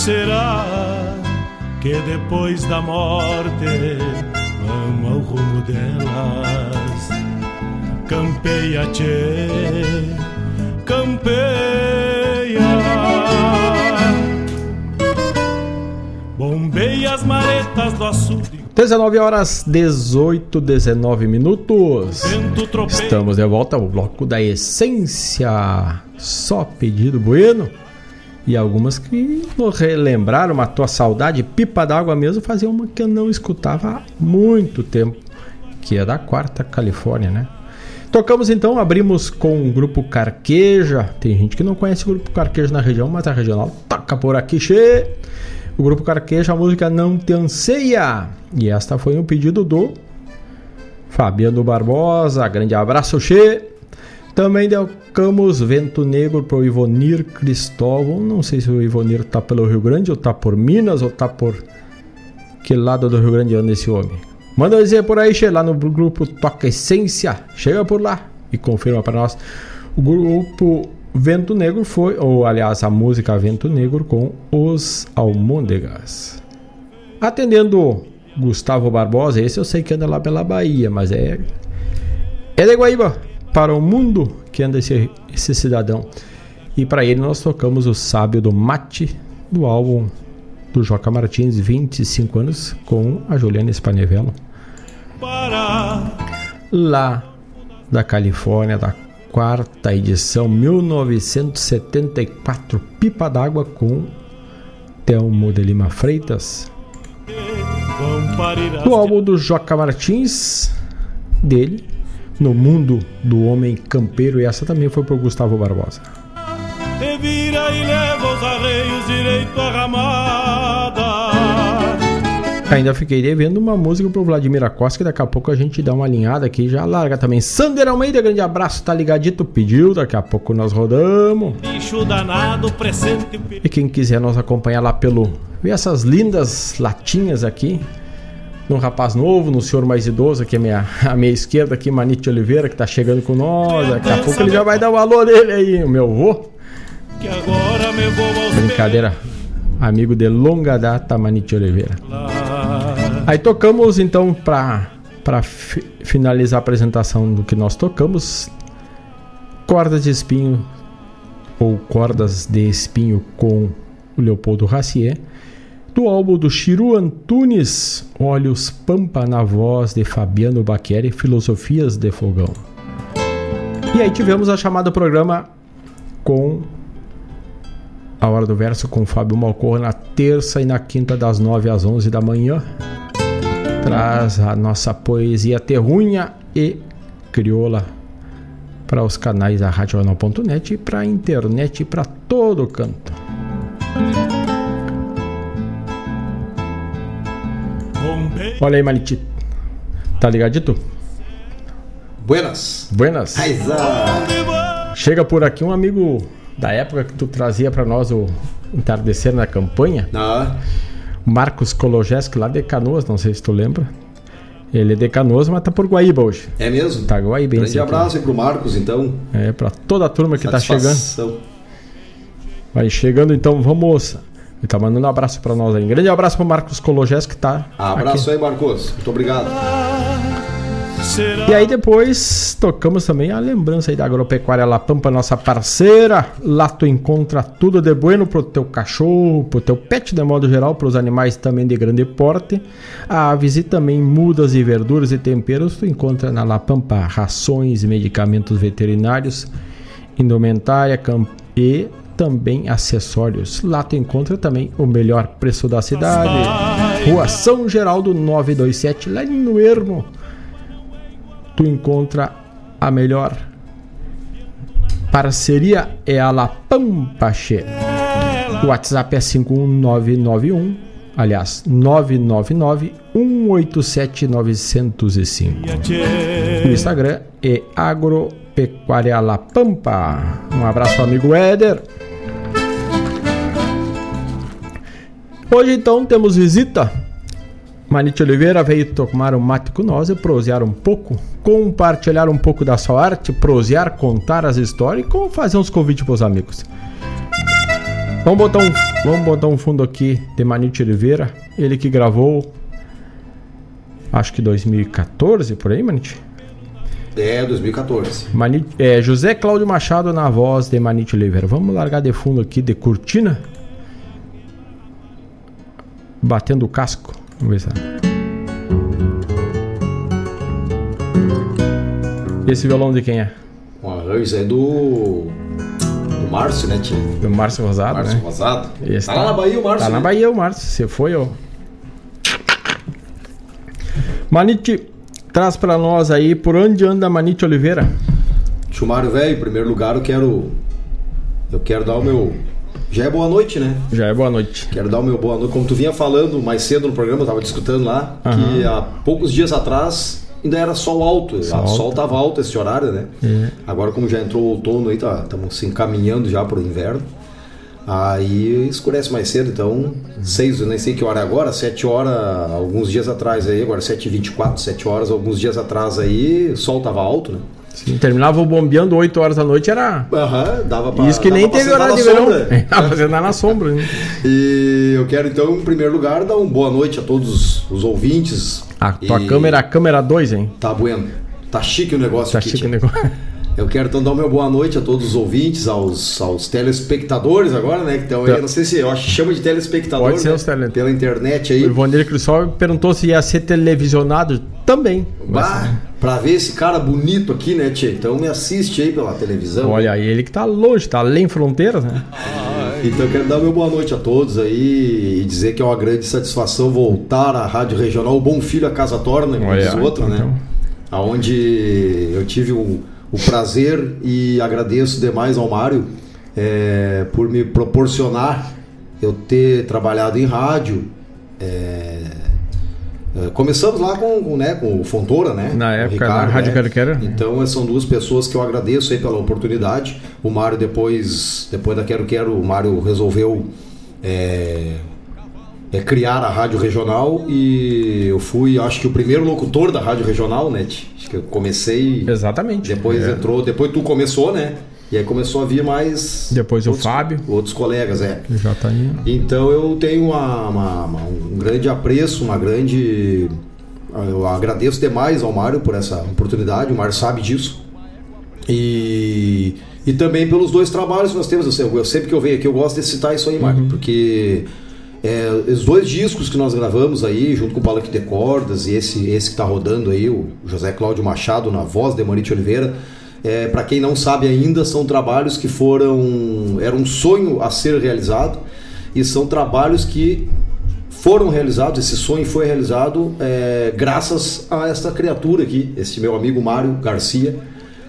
Será que depois da morte vamos ao rumo delas? Campeia, tchê, campeia. Bombeia as maretas do açude. 19 horas 18, 19 minutos. Estamos de volta ao bloco da essência. Só pedido bueno e algumas que relembraram uma tua saudade, pipa d'água mesmo, fazia uma que eu não escutava há muito tempo, que é da quarta Califórnia, né? Tocamos então, abrimos com o grupo Carqueja. Tem gente que não conhece o grupo Carqueja na região, mas a regional toca por aqui, che. O grupo Carqueja, a música Não Te Anseia. E esta foi um pedido do Fabiano Barbosa. Grande abraço, che. Também dedicamos Vento Negro para o Ivonir Cristóvão. Não sei se o Ivonir tá pelo Rio Grande, ou tá por Minas, ou tá por que lado do Rio Grande anda esse homem. Manda dizer por aí, chega lá no grupo Toca Essência. Chega por lá e confirma para nós. O grupo Vento Negro foi, ou aliás, a música Vento Negro com os Almôndegas. Atendendo Gustavo Barbosa, esse eu sei que anda lá pela Bahia, mas é. É de Guaíba para o mundo que anda esse, esse cidadão. E para ele nós tocamos o Sábio do Mate, do álbum do Joca Martins, 25 anos, com a Juliana Spanevelo. Lá da Califórnia, da quarta edição, 1974, Pipa d'Água com Telmo de Lima Freitas. Do álbum do Joca Martins, dele, no mundo do homem campeiro e essa também foi para o Gustavo Barbosa. Te vira e leva os arreios direito à ramada. Ainda fiquei devendo uma música pro Vladimir Acosta, que daqui a pouco a gente dá uma alinhada aqui já larga também. Sander Almeida, grande abraço, tá ligadito, pediu, daqui a pouco nós rodamos. Danado, e quem quiser nos acompanhar lá pelo. Ver essas lindas latinhas aqui, num rapaz novo, no senhor mais idoso, aqui à minha, à minha esquerda, aqui, Manite Oliveira, que tá chegando com nós. Daqui a pouco ele já vai dar o valor dele aí, meu avô. Brincadeira. Amigo de longa data, Manite Oliveira. Aí tocamos então para para fi finalizar a apresentação do que nós tocamos, cordas de espinho ou cordas de espinho com o Leopoldo Racier, do álbum do Chiru Antunes, Olhos Pampa na voz de Fabiano Baqueri, Filosofias de Fogão. E aí tivemos a chamada programa com a Hora do Verso com Fábio Malcorra na terça e na quinta das 9 às 11 da manhã. Traz a nossa poesia terrunha e crioula para os canais da radional.net e para a internet e para todo canto. Olha aí, Maniti. Tá ligadito? Buenas. Buenas. Aiza. Chega por aqui um amigo da época que tu trazia para nós o entardecer na campanha. Ah. Marcos Kologeski, lá de Canoas, não sei se tu lembra. Ele é de Canoas, mas tá por Guaíba hoje. É mesmo? Tá Guaíba. Grande abraço aí pro Marcos, então. É, pra toda a turma que tá Satisfação. chegando. Vai chegando, então vamos. Ele tá mandando um abraço pra nós aí. Grande abraço pro Marcos Kologeski que tá. Abraço aí, Marcos. Muito obrigado. E aí depois tocamos também a lembrança aí da Agropecuária La Pampa, nossa parceira. Lá tu encontra tudo de bueno pro teu cachorro, pro teu pet de modo geral, pros animais também de grande porte. Aves e também mudas e verduras e temperos tu encontra na La Pampa rações, medicamentos veterinários, indumentária e também acessórios. Lá tu encontra também o melhor preço da cidade. Rua São Geraldo 927, lá no Ermo tu encontra a melhor parceria é a La Pampa Che. O WhatsApp é 51991, aliás, 999 187 905. O Instagram é Agropecuária La Pampa. Um abraço amigo Éder. Hoje então temos visita Manite Oliveira veio tomar um mate com nós e prosear um pouco, compartilhar um pouco da sua arte, prosear, contar as histórias e como fazer uns convites para os amigos. Vamos botar, um, vamos botar um fundo aqui de Manite Oliveira, ele que gravou, acho que 2014, por aí, Manite? É, 2014. Manite, é, José Cláudio Machado na voz de Manite Oliveira. Vamos largar de fundo aqui de cortina, batendo o casco. Vamos ver se. Esse violão de quem é? O arranjo é do. do Márcio, né, tio? Do Márcio Rosado, Márcio né? Rosado. Esse Tá lá na Bahia o Márcio, Tá na né? Bahia o Márcio. Você foi, ó. Manite, traz pra nós aí por onde anda Manite Oliveira. Chumário velho, em primeiro lugar eu quero. Eu quero dar o meu. Já é boa noite, né? Já é boa noite. Quero dar o meu boa noite. Como tu vinha falando mais cedo no programa, eu tava discutindo lá, que há poucos dias atrás ainda era sol alto. O Sol sol alto. tava alto esse horário, né? É. Agora, como já entrou o outono aí, tá, estamos se encaminhando já pro inverno. Aí escurece mais cedo, então, seis, eu nem sei que hora é agora, sete horas, alguns dias atrás aí, agora 7h24, sete horas, alguns dias atrás aí, o sol tava alto, né? Sim, terminava o bombeando 8 horas da noite, era. Aham, dava pra. Isso que nem teve horário de verão. sombra. Dava pra na sombra, né? E eu quero então, em primeiro lugar, dar uma boa noite a todos os ouvintes. A tua E- câmera, a câmera 2, hein? Tá bueno. Tá chique o negócio Tá aqui. chique o tia. negócio. Eu quero então dar uma boa noite a todos os ouvintes, aos, aos telespectadores agora, né? Que estão aí, Tá. não sei se eu acho que chama de telespectador. Pode ser né? os tele- Pela internet O aí. Ivonir Cristóvão perguntou se ia ser televisionado também. Bah, pra ver esse cara bonito aqui, né, Tia? Então me assiste aí pela televisão. Olha aí, ele que tá longe, tá além fronteiras, né? Então eu quero dar meu boa noite a todos aí e dizer que é uma grande satisfação voltar à Rádio Regional o Bom Filho a Casa Torna, como Olha, diz o outro, então, né? Aonde eu tive o, o prazer e agradeço demais ao Mário é, por me proporcionar eu ter trabalhado em rádio. é, é, começamos lá com, com, né, com o Fontoura, né? Na época da Rádio né? Quero Quero. Então são duas pessoas que eu agradeço aí pela oportunidade. O Mário depois, depois da Quero Quero, o Mário resolveu é, é, criar a rádio regional e eu fui, acho que o primeiro locutor da rádio regional, né? Acho que eu comecei. Exatamente. Depois É. entrou, depois tu começou, né? E aí começou a vir mais. Depois outros, o Fábio. Outros colegas, é. Já tá aí. Então eu tenho uma, uma, uma, um grande apreço, uma grande. Eu agradeço demais ao Mário por essa oportunidade, o Mário sabe disso. E, e também pelos dois trabalhos que nós temos. Eu, eu sempre que eu venho aqui, eu gosto de citar isso aí, Mário, uhum. porque é, os dois discos que nós gravamos aí, junto com o Palanque de Cordas e esse, esse que está rodando aí, o José Cláudio Machado na voz de Manite Oliveira, é, para quem não sabe ainda, são trabalhos que foram. Era um sonho a ser realizado e são trabalhos que foram realizados. Esse sonho foi realizado é, graças a esta criatura aqui, esse meu amigo Mário Garcia,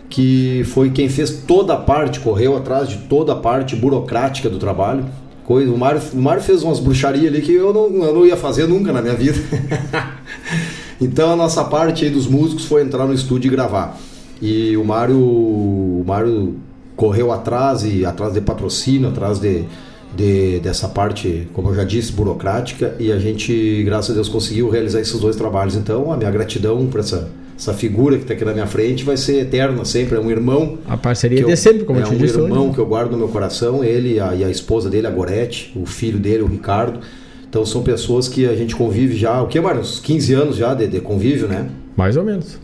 que foi quem fez toda a parte, correu atrás de toda a parte burocrática do trabalho. Coisa, o, Mário, o Mário fez umas bruxarias ali que eu não, eu não ia fazer nunca na minha vida. então a nossa parte aí dos músicos foi entrar no estúdio e gravar. E o Mário, o Mário correu atrás e atrás de patrocínio, atrás de, de, dessa parte, como eu já disse, burocrática, e a gente, graças a Deus, conseguiu realizar esses dois trabalhos. Então, a minha gratidão por essa, essa figura que está aqui na minha frente vai ser eterna sempre. É um irmão. A parceria de sempre, como é eu te um disse. É um irmão hoje. que eu guardo no meu coração, ele a, e a esposa dele, a Gorete, o filho dele, o Ricardo. Então, são pessoas que a gente convive já, o que, Mário? Uns 15 anos já de, de convívio, né? Mais ou menos.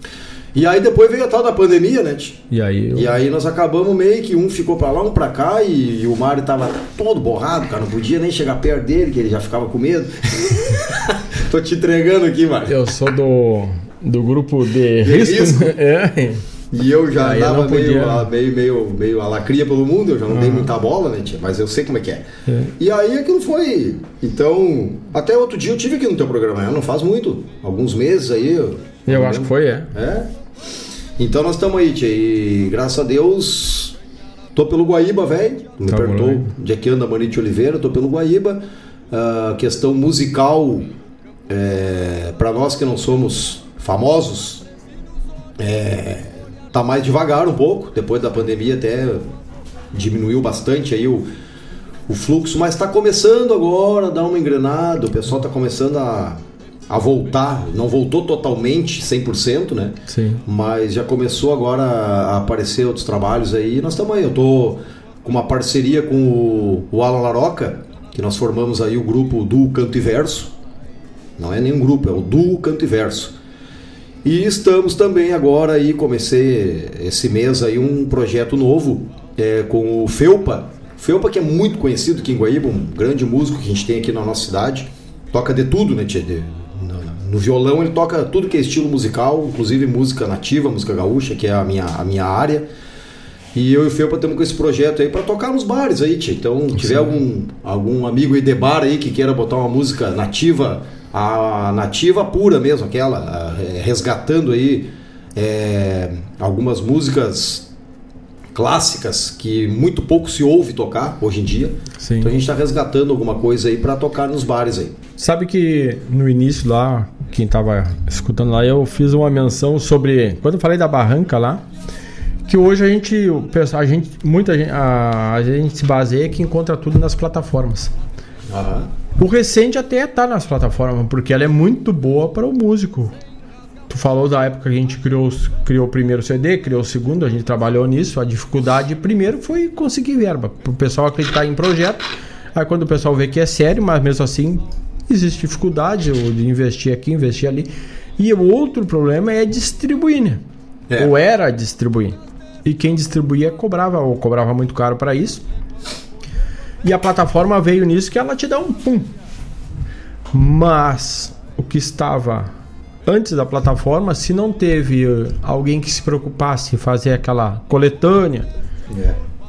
E aí depois veio a tal da pandemia, né? E aí, eu... e aí nós acabamos meio que um ficou pra lá, um pra cá, e, e o Mário tava todo borrado, cara, não podia nem chegar perto dele, que ele já ficava com medo. Tô te entregando aqui, Mário. Eu sou do, do grupo de, De risco. risco? é. E eu já Aí eu andava meio, meio, meio, meio alacria pelo mundo, eu já não dei muita bola, né, tia? Mas eu sei como é que é. É. E aí aquilo foi. Então, até outro dia eu tive aqui no teu programa, né? não faz muito, alguns meses aí. Eu, Eu acho que foi, é. É. Então nós estamos aí, tia, e graças a Deus tô pelo Guaíba, velho. Me Tá perguntou bom. onde é que anda Manite Oliveira, tô pelo Guaíba. Ah, questão musical, é, para nós que não somos famosos, é, tá mais devagar um pouco. Depois da pandemia até diminuiu bastante aí o, o fluxo, mas está começando agora a dar uma engrenada. O pessoal está começando a, a voltar. Não voltou totalmente 100%, né? Sim. Mas já começou agora a aparecer outros trabalhos aí. Nós estamos aí. Eu tô com uma parceria com o, o Alan Laroca, que nós formamos aí o grupo Duo Canto e Verso. Não é nenhum grupo, é o Duo Canto e Verso. E estamos também agora aí, comecei esse mês aí um projeto novo é, com o Felpa. Felpa que é muito conhecido aqui em Guaíba, um grande músico que a gente tem aqui na nossa cidade. Toca de tudo, né, tia? No violão ele toca tudo que é estilo musical, inclusive música nativa, música gaúcha, que é a minha, a minha área. E eu e o Felpa estamos com esse projeto aí para tocar nos bares aí, tia. Então, tiver algum, algum amigo aí de bar aí que queira botar uma música nativa, a nativa pura mesmo, aquela, é, resgatando aí é, algumas músicas clássicas que muito pouco se ouve tocar hoje em dia. Sim. Então a gente está resgatando alguma coisa aí para tocar nos bares aí. Sabe que no início lá, quem tava escutando lá, eu fiz uma menção sobre. Quando eu falei da barranca lá, que hoje a gente, a gente, muita gente, a, a gente se baseia que encontra tudo nas plataformas. O recente até tá nas plataformas, porque ela é muito boa para o músico. Tu falou da época que a gente criou, criou o primeiro CD, criou o segundo, a gente trabalhou nisso. A dificuldade primeiro foi conseguir verba, para o pessoal acreditar em projeto. Aí quando o pessoal vê que é sério, mas mesmo assim existe dificuldade de investir aqui, investir ali. E o outro problema é distribuir, né? Ou era distribuir. E quem distribuía cobrava, ou cobrava muito caro para isso. E a plataforma veio nisso que ela te dá um pum. Mas o que estava antes da plataforma, se não teve eh, alguém que se preocupasse em fazer aquela coletânea,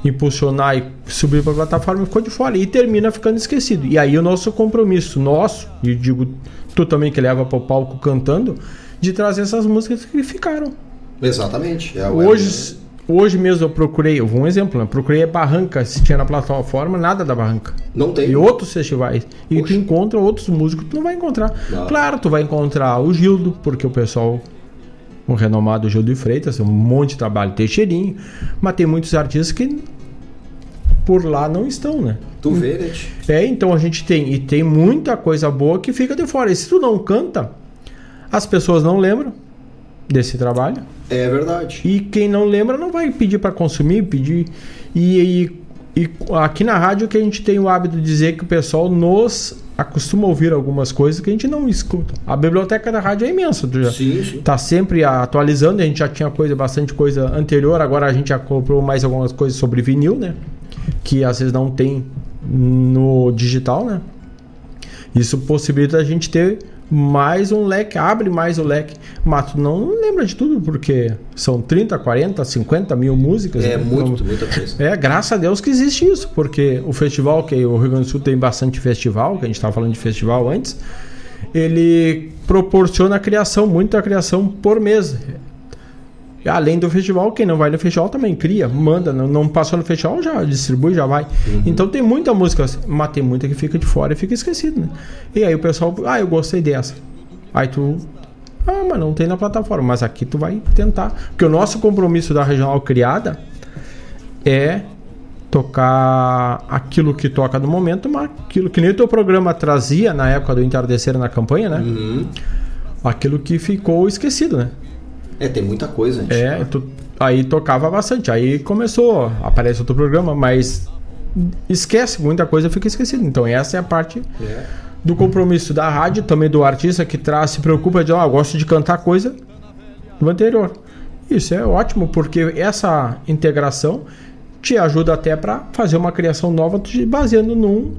impulsionar e subir para a plataforma, ficou de fora e termina ficando esquecido. E aí o nosso compromisso, nosso, e digo tu também que leva para o palco cantando, de trazer essas músicas que ficaram. Exatamente. É, Hoje, hoje mesmo eu procurei, eu vou um exemplo, né? procurei a Barranca, se tinha na plataforma, nada da Barranca. Não tem. E outros festivais. E tu encontra outros músicos que tu não vai encontrar. Não. Claro, tu vai encontrar o Gildo, porque o pessoal, o renomado Gildo de Freitas, um monte de trabalho, tem cheirinho, mas tem muitos artistas que por lá não estão, né? Tu vê, né? É, então a gente tem, e tem muita coisa boa que fica de fora. E se tu não canta, as pessoas não lembram. Desse trabalho. É verdade. E quem não lembra não vai pedir para consumir, pedir. E, e, e, aqui na rádio que a gente tem o hábito de dizer que o pessoal nos acostuma a ouvir algumas coisas que a gente não escuta. A biblioteca da rádio é imensa, tu já sim, sim. tá sempre atualizando, a gente já tinha coisa, bastante coisa anterior, agora a gente já comprou mais algumas coisas sobre vinil, né? Que às vezes não tem no digital, né? Isso possibilita a gente ter mais um leque, abre mais o leque. Mas tu não lembra de tudo, porque são 30, 40, 50 mil músicas. É né? muito, muita coisa. É, graças a Deus que existe isso, porque o festival, que o Rio Grande do Sul tem bastante festival, que a gente estava falando de festival antes, ele proporciona a criação, muita criação por mês. Além do festival, quem não vai no festival também cria, manda, não, não passou no festival, já distribui, já vai. Uhum. Então tem muita música, mas tem muita que fica de fora e fica esquecido, né? E aí o pessoal, ah, eu gostei dessa. Aí tu, ah, mas não tem na plataforma, mas aqui tu vai tentar. Porque o nosso compromisso da regional criada é tocar aquilo que toca no momento, mas aquilo que nem o teu programa trazia na época do entardecer na campanha, né? Uhum. Aquilo que ficou esquecido, né? É, tem muita coisa, gente. É, tu, aí tocava bastante. Aí começou, aparece outro programa, mas esquece, muita coisa fica esquecida. Então essa é a parte é. do compromisso da rádio, também do artista que traz, se preocupa de, ah, eu gosto de cantar coisa do anterior. Isso é ótimo, porque essa integração te ajuda até para fazer uma criação nova baseando num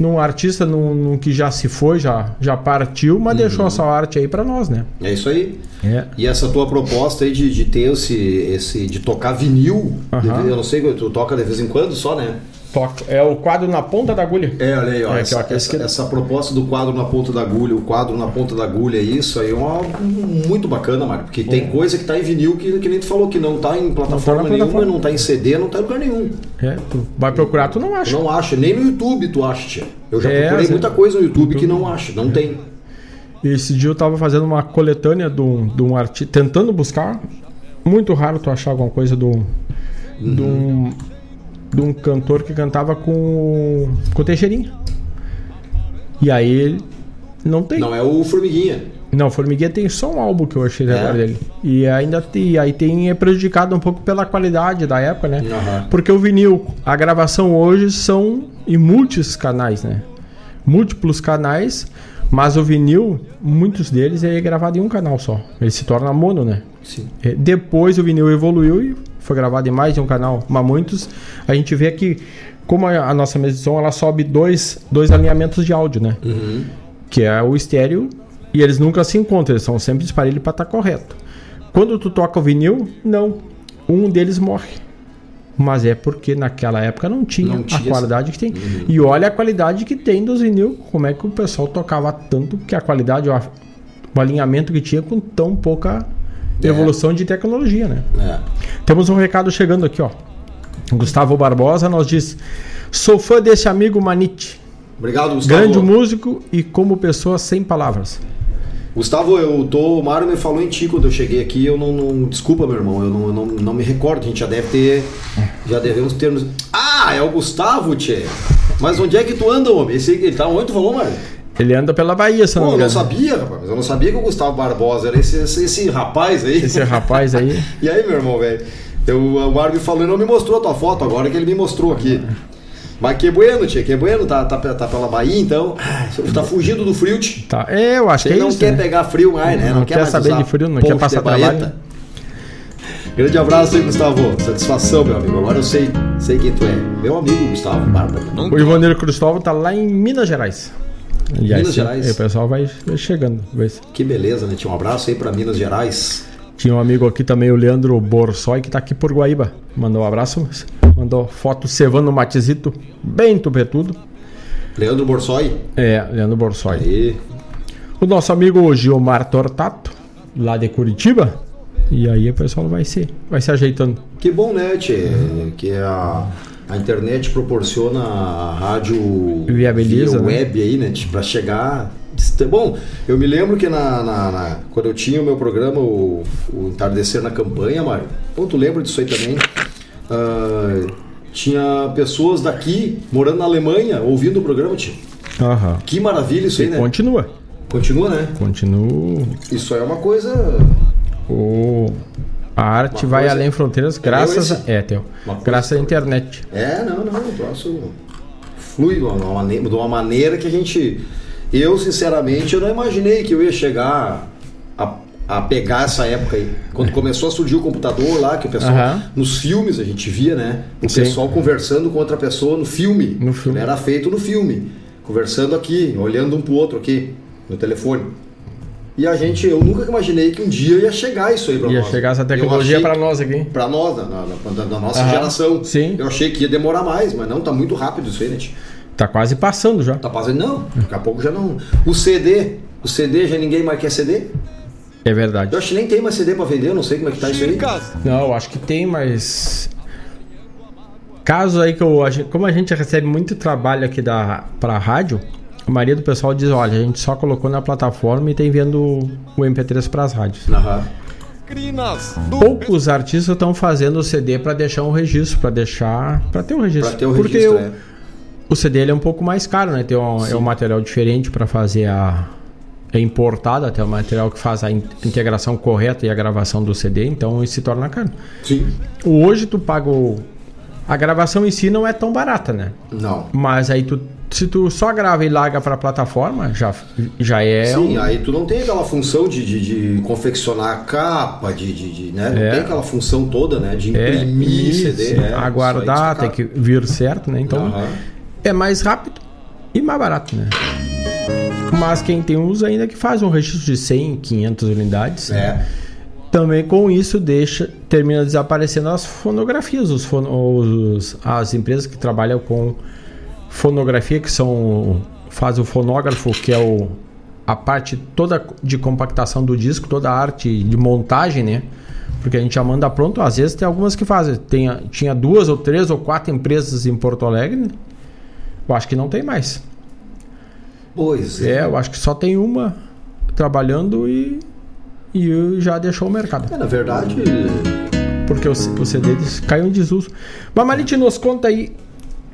num artista num, num, que já se foi, já, já partiu, mas uhum. deixou essa arte aí para nós, né? É isso aí. É. E essa tua proposta aí de, de ter esse, esse. de tocar vinil, Uhum. eu não sei, tu toca de vez em quando só, né? Toca. É o quadro na ponta da agulha. É, olha aí, ó. É, essa, essa, essa proposta do quadro na ponta da agulha, o quadro na ponta da agulha, isso aí é uma, muito bacana, Mário. Porque tem coisa que tá em vinil que, que nem tu falou, que não tá em plataforma, Não tá nenhuma, plataforma. não tá em CD, não tá em lugar nenhum. É, tu vai procurar, tu não acha. Não acha, nem no YouTube tu acha, tia. Eu já É, procurei muita coisa no YouTube que não acha, não tem. Esse dia eu tava fazendo uma coletânea de um, de um artista, tentando buscar. Muito raro tu achar alguma coisa do. De um, de um cantor que cantava com, com o Teixeirinha. E aí ele não tem. Não é o Formiguinha. Não, Formiguinha tem só um álbum que eu achei É? agora dele. E ainda tem, aí tem é prejudicado um pouco pela qualidade da época, né? Aham. Porque o vinil, a gravação hoje são em muitos canais, né? Múltiplos canais, mas o vinil, muitos deles é gravado em um canal só. Ele se torna mono, né? Sim. É, Depois o vinil evoluiu e foi gravado em mais de um canal, mas muitos a gente vê que como a, nossa mesa de som ela sobe dois, dois alinhamentos de áudio, né? Uhum. que é o estéreo, e eles nunca se encontram, eles são sempre espalhados para estar correto. Quando tu toca o vinil, não, um deles morre. Mas é porque naquela época não tinha, Não tinha a qualidade que tem. Uhum. E olha a qualidade que tem dos vinil, como é que o pessoal tocava tanto, que a qualidade, o alinhamento que tinha com tão pouca É. evolução de tecnologia, né? É. Temos um recado chegando aqui, ó. Gustavo Barbosa nos diz: Sou fã desse amigo Manite. Obrigado, Gustavo. Grande músico e como pessoa sem palavras. Gustavo, eu tô. O Mário me falou em ti quando eu cheguei aqui. Eu não. não- desculpa, meu irmão, eu não, eu não, não me recordo. A gente já deve ter. Já devemos ter. Ah, é o Gustavo, tchê. Mas onde é que tu anda, homem? Esse, ele tá onde tu falou, Mário? Ele anda pela Bahia, se Pô, não me eu não sabia, rapaz. Eu não sabia que o Gustavo Barbosa era esse, esse, esse rapaz aí. Esse rapaz aí. e aí, meu irmão, velho? Eu- O Mário me falou e não me mostrou a tua foto agora que ele me mostrou aqui. Mas que bueno, tia, que bueno, tá, tá, tá pela Bahia então. Ah, Tá fugindo do frio, tia. Tá. É, eu acho Você que é não isso. quer né? pegar frio mais, né? Não quer mais saber de frio, não quer passar trabalho. Grande abraço aí, Gustavo. Satisfação, meu amigo. Agora eu sei, sei quem tu é. Meu amigo, Gustavo Bárbara. O Ivaneiro Cristóvão tá lá em Minas Gerais. E Minas Gerais. aí o pessoal vai, vai chegando. Vai. Que beleza, né? Tinha um abraço aí pra Minas Gerais. Tinha um amigo aqui também, o Leandro Borsoi, que tá aqui por Guaíba. Mandou um abraço. Mandou foto cevando o matizito, bem tupetudo. Leandro Borsoi. É, Leandro Borsoi. Aí. O nosso amigo Gilmar Tortato, lá de Curitiba. E aí o pessoal vai se, vai se ajeitando. Que bom, né, Tchê? Que a, a internet proporciona a rádio Viabiliza, via né? web aí, né? Pra chegar. Bom, eu me lembro que na, na- na- quando eu tinha o meu programa, o, o Entardecer na Campanha, Mário. Pô, tu lembra disso aí também? Ah, tinha pessoas daqui morando na Alemanha ouvindo o programa, tio. Aham. Que maravilha isso aí, E né? continua. Continua, né? Continua. Isso aí é uma coisa O, a arte vai coisa- além fronteiras É graças a, é, graças à internet. É, não, não, o troço flui de uma, maneira, de uma maneira que a gente. Eu, sinceramente, eu não imaginei que eu ia chegar a, a pegar essa época aí. Quando começou a surgir o computador lá, que o pessoal. Aham. Nos filmes a gente via, né? O Sim. pessoal conversando com outra pessoa no filme. No filme. Era feito no filme. Conversando aqui, olhando um pro outro aqui, no telefone. E a gente, eu nunca imaginei que um dia ia chegar isso aí pra Ia nós. chegar essa tecnologia pra nós aqui. Pra nós, da, da- nossa Aham. geração. Sim. Eu achei que ia demorar mais, mas não, tá muito rápido isso aí, né? tio? Tá quase passando já. Tá passando, não. Daqui a pouco já não. O CD, o CD já ninguém mais quer CD. É verdade. Eu acho que nem tem mais CD pra vender, eu não sei como é que tá isso aí. Não, eu acho que tem, mas. Caso aí que eu. a gente- Como a gente recebe muito trabalho aqui da, pra rádio, a maioria do pessoal diz: olha, a gente só colocou na plataforma e tem vendo o MP3 pras rádios. Aham. Poucos artistas estão fazendo o CD pra deixar um registro, pra deixar. pra ter um registro. Pra ter o Porque registro, o, é. o CD ele é um pouco mais caro, né? Tem um, é um material diferente pra fazer a. É importado até o material que faz a in- integração correta e a gravação do CD, então isso se torna caro. Sim. Hoje tu paga o... A gravação em si não é tão barata, né? Não. Mas aí tu, se tu só grava e larga pra plataforma, já, já é Sim, um... aí tu não tem aquela função de, de, de confeccionar a capa, de, de, de, né? Não É. tem aquela função toda, né? De é, imprimir isso, CD. É, aguardar, tem que vir certo, né? Então Aham. é mais rápido e mais barato, né? Mas quem tem uso ainda que faz um registro de 100, 500 unidades. É. Também com isso deixa termina desaparecendo as fonografias, os, fono- os- as empresas que trabalham com fonografia que são faz o fonógrafo que é o a parte toda de compactação do disco, toda a arte de montagem, né? Porque a gente já manda pronto, às vezes tem algumas que fazem. Tem, tinha duas ou três ou quatro empresas em Porto Alegre. né? Eu acho que não tem mais. Pois É, eu acho que só tem uma trabalhando e, e já deixou o mercado. É, na verdade, Porque o, o CD caiu em desuso. Mas Malite, nos conta aí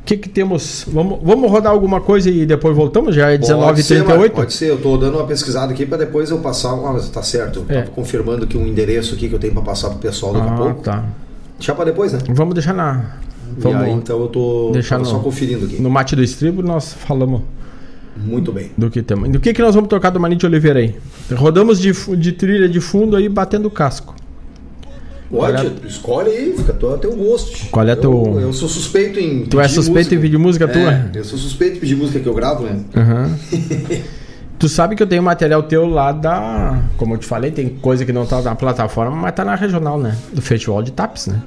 que, que temos. Vamos, vamos rodar alguma coisa e depois voltamos? Já é Pode ser, Marco, 19h38? Pode ser, eu tô dando uma pesquisada aqui para depois eu passar. Ah, mas tá certo. É. confirmando aqui um endereço aqui que eu tenho para passar pro pessoal daqui a Ah, pouco. tá. Deixar para depois, né? Vamos deixar na. Vamos aí, então eu tô deixar no, só conferindo aqui. No mate do estribo nós falamos Muito bem. do que temos. Do que, que nós vamos tocar do Manite Oliveira aí? Rodamos de, de trilha de fundo aí batendo o casco. Pode, Olha- escolhe aí, fica a teu gosto. Qual é eu, teu- Eu sou suspeito em. Tu é suspeito música. em pedir música É, tua? Eu sou suspeito em pedir música que eu gravo, né? Aham. tu sabe que eu tenho material teu lá da. Como eu te falei, tem coisa que não tá na plataforma, mas tá na regional, né? Do Festival de Taps, né?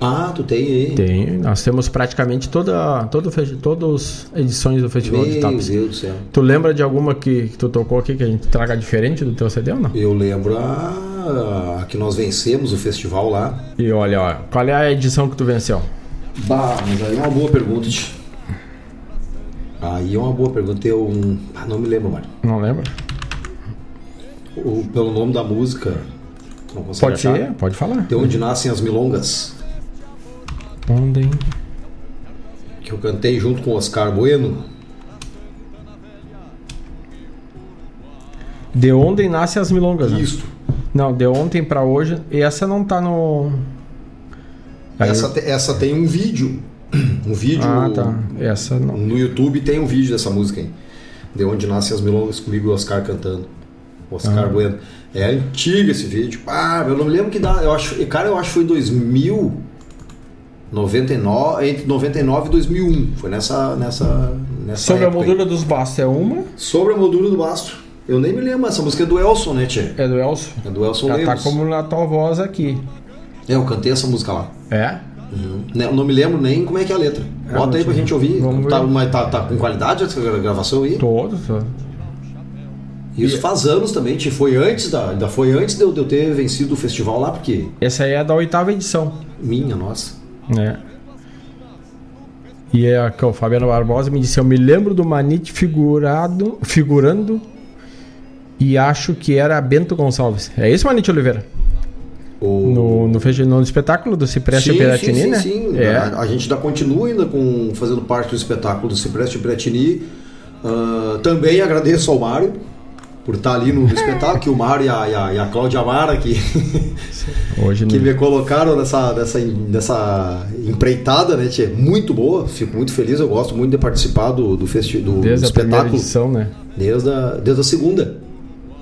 Ah, tu tem aí. Tem. Nós temos praticamente toda, todo, todas as edições do Festival de Meu Taps. Deus do céu. Tu lembra de alguma que, que tu tocou aqui que a gente traga diferente do teu CD ou não? Eu lembro a, a que nós vencemos o festival lá. E olha, ó, qual é a edição que tu venceu? Bah, mas aí é uma boa pergunta. Aí é uma boa pergunta. Eu um, ah, não me lembro, Mário. Não lembra? O- pelo nome da música. Não Pode achar? ser, pode falar. De onde nascem as milongas. Onde? Que eu cantei junto com o Oscar Bueno. De ontem nasce as milongas, né? Isto. Não, de ontem pra hoje. E essa não tá no. Aí- Essa, te- essa tem um vídeo. Um vídeo. Ah, tá. Essa não. No YouTube tem um vídeo dessa música aí. De onde nascem as milongas comigo e o Oscar cantando. Oscar Ah. Bueno. É antigo esse vídeo. Ah, eu não me lembro que dá. Eu acho, cara, eu acho que foi em 2000. 99, entre 99 e 2001. Foi nessa. nessa, nessa Sobre a época aí. dos bastos é uma. Sobre a moldura do basto. Eu nem me lembro. Essa música é do Elson, né, Tchê? É do Elson. É do Elson Já tá Lemos. como na tua voz aqui. É, eu cantei essa música lá. É? Uhum. Né, não me lembro nem como é que é a letra. É, Bota aí pra gente ouvir. Tá, mas tá, tá com qualidade essa gra- gravação aí? Todo, todo. Isso faz anos também, Tchê. Foi antes da. Ainda foi antes de eu, de eu ter vencido o festival lá, porque. Essa aí é da oitava edição. Minha, nossa. É. E é o Fabiano Barbosa me disse: Eu me lembro do Manite figurado, figurando e acho que era Bento Gonçalves. É isso, Manite Oliveira? No, no, festi- no espetáculo do Cipreste sim, Piratini, sim, né? sim, sim. É. A, a gente ainda continua ainda com, fazendo parte do espetáculo do Cipreste Piratini. Ah, também agradeço ao Mário por estar ali no, espetáculo, que o Mário e a, e a, e a Cláudia Mara, que, Hoje que não. me colocaram nessa, nessa, nessa empreitada, né, Tchê? Muito boa, fico muito feliz, eu gosto muito de participar do, do, festi do, Desde do a primeira espetáculo. edição, né? Desde a, desde a segunda.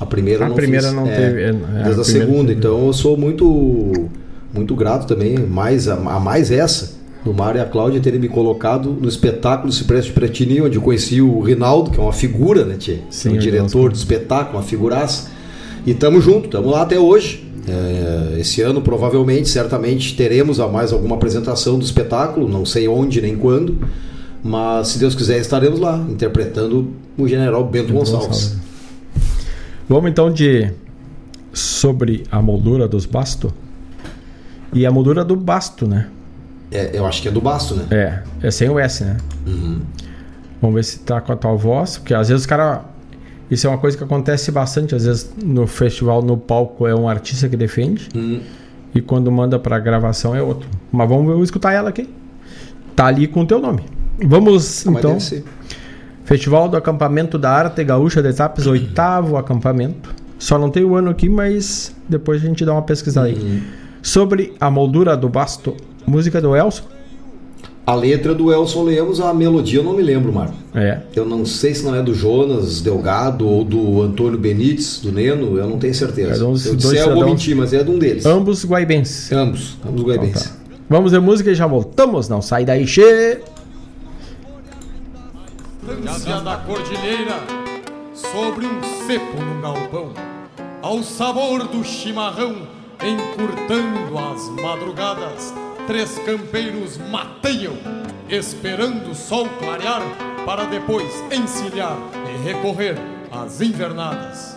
A primeira A não primeira fiz. não É, teve, é, é, a desde a primeira segunda. teve. Então eu sou muito muito grato também, mais a, a mais essa, do Mário e a Cláudia terem me colocado no espetáculo Cipreste de Pretini, onde eu conheci o Rinaldo, que é uma figura, né, Tchê? Sim, o diretor do espetáculo, uma figuraça. E tamo junto, tamo lá até hoje. É, esse ano, provavelmente, certamente, teremos a mais alguma apresentação do espetáculo, não sei onde nem quando, mas se Deus quiser, estaremos lá, interpretando o general Bento Gonçalves. Vamos então de sobre a moldura dos bastos. E a moldura do basto, né? É, eu acho que é do basto, né? É, é sem o S, né? Vamos ver se tá com a tua voz, porque às vezes o cara. Isso é uma coisa que acontece bastante, às vezes no festival, no palco, é um artista que defende, e quando manda pra gravação é outro. Mas vamos, vamos escutar ela aqui. Tá ali com o teu nome. Vamos Ah, então. Festival do Acampamento da Arte Gaúcha de Etapes, oitavo acampamento. Só não tem o ano aqui, mas depois a gente dá uma pesquisada aí. Sobre a moldura do basto, música do Elson. A letra do Elson Lemos, a melodia eu não me lembro, Marco. É. Eu não sei se não é do Jonas Delgado ou do Antônio Benites, do Neno, eu não tenho certeza. É de uns eu dois disser, eu vou mentir, mas é de um deles. Ambos guaibenses. Ambos, ambos guaibenses. Então tá. Vamos ver música e já voltamos. Não sai daí, che. Distância da cordilheira, sobre um cepo num galpão, ao sabor do chimarrão, encurtando as madrugadas, três campeiros mateiam, esperando o sol clarear, para depois encilhar e recorrer às invernadas.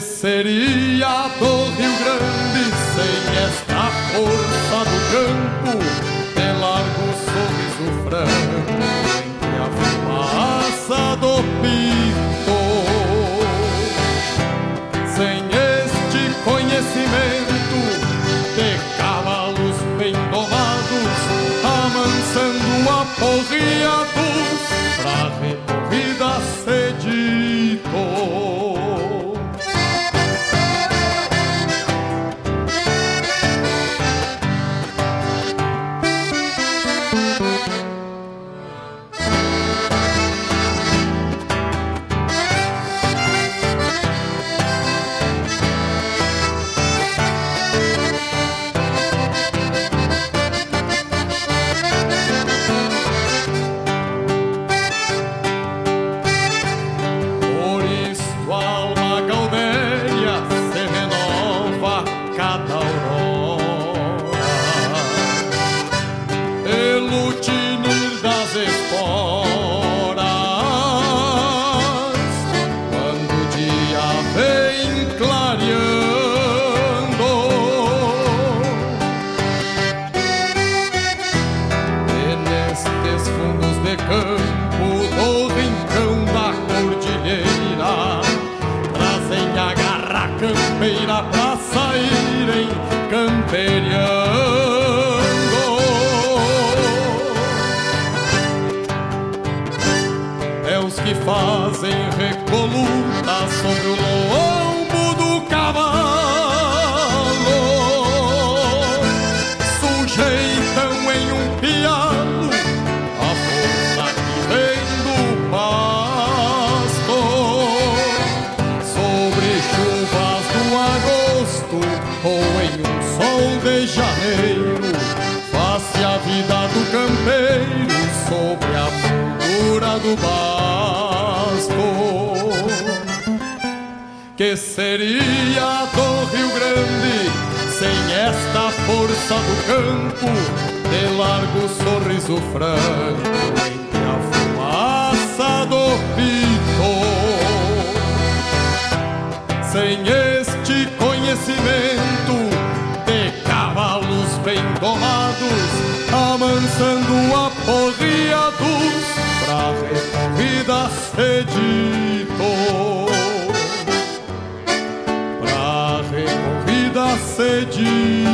Seria do basto. Que seria do Rio Grande sem esta força do campo, de largo sorriso franco entre a fumaça do pito. Sem este conhecimento de cavalos bem domados, amansando aporreados pra recorrida cedito. Pra recorrida cedito.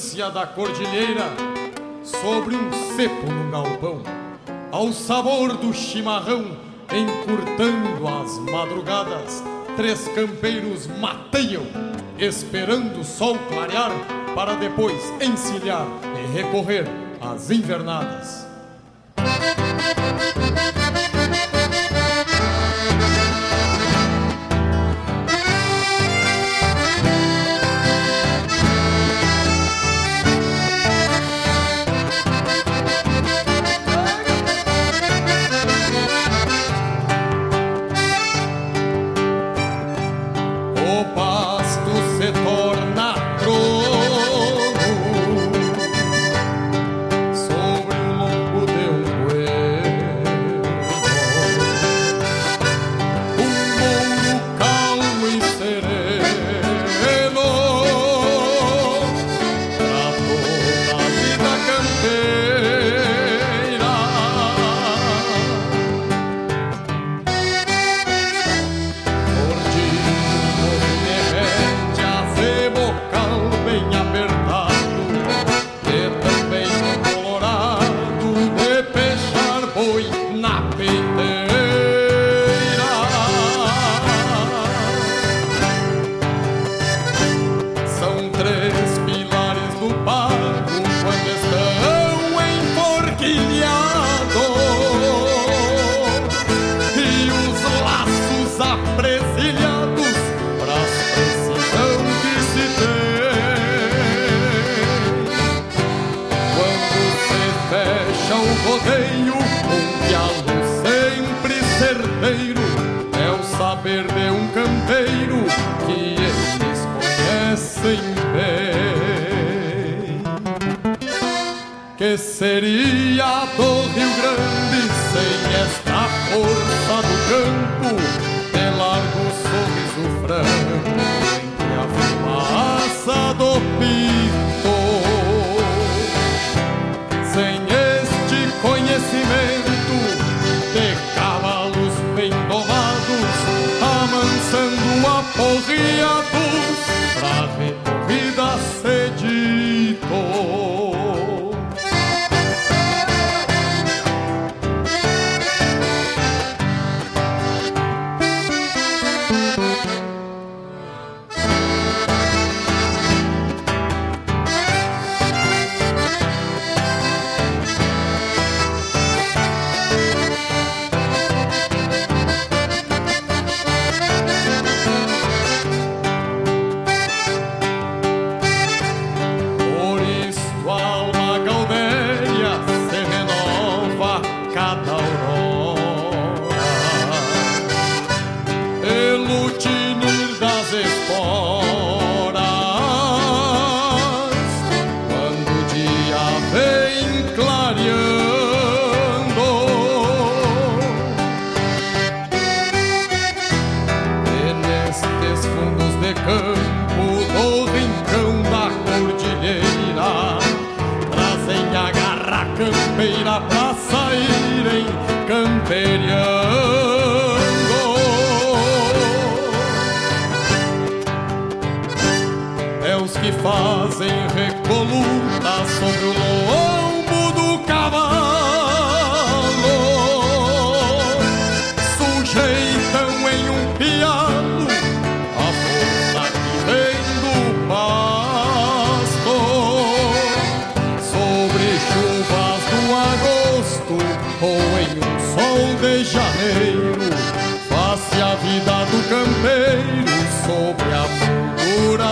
Estância da cordilheira, sobre um cepo num galpão, ao sabor do chimarrão, encurtando as madrugadas, três campeiros mateiam, esperando o sol clarear, para depois encilhar e recorrer às invernadas. Seria do Rio Grande sem esta força do campo, de largo sorriso franco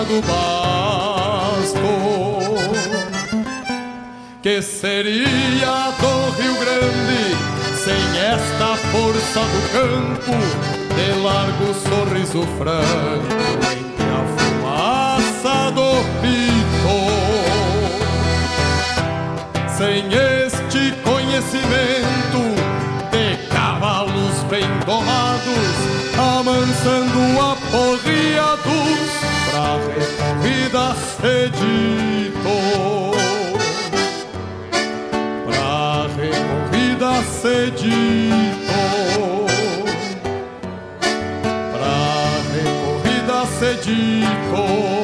do basto. Que seria do Rio Grande sem esta força do campo, de largo sorriso franco entre a fumaça do pito? Sem este conhecimento de cavalos bem domados, amansando aporreados pra recorrida cedito. Pra recorrida cedito. Pra recorrida cedito.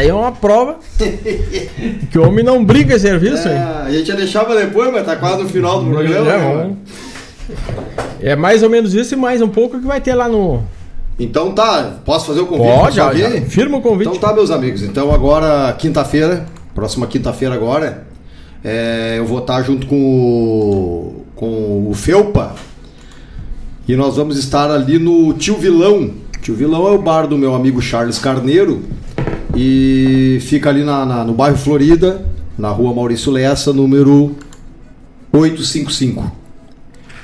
Aí, é uma prova que o homem não brinca em serviço, É, hein? a gente ia deixar pra depois, mas tá quase no final do programa. É, né, mano? É mais ou menos isso e mais um pouco que vai ter lá no. Então tá, posso fazer o convite? Pode, já, já. Firma o convite. Então tá, meus amigos. Então agora, quinta-feira, próxima quinta-feira agora, é, eu vou estar junto com o, com o Felpa e nós vamos estar ali no Tio Vilão. Tio Vilão é o bar do meu amigo Charles Carneiro e fica ali na, na- no bairro Florida, na rua Maurício Lessa, número 855.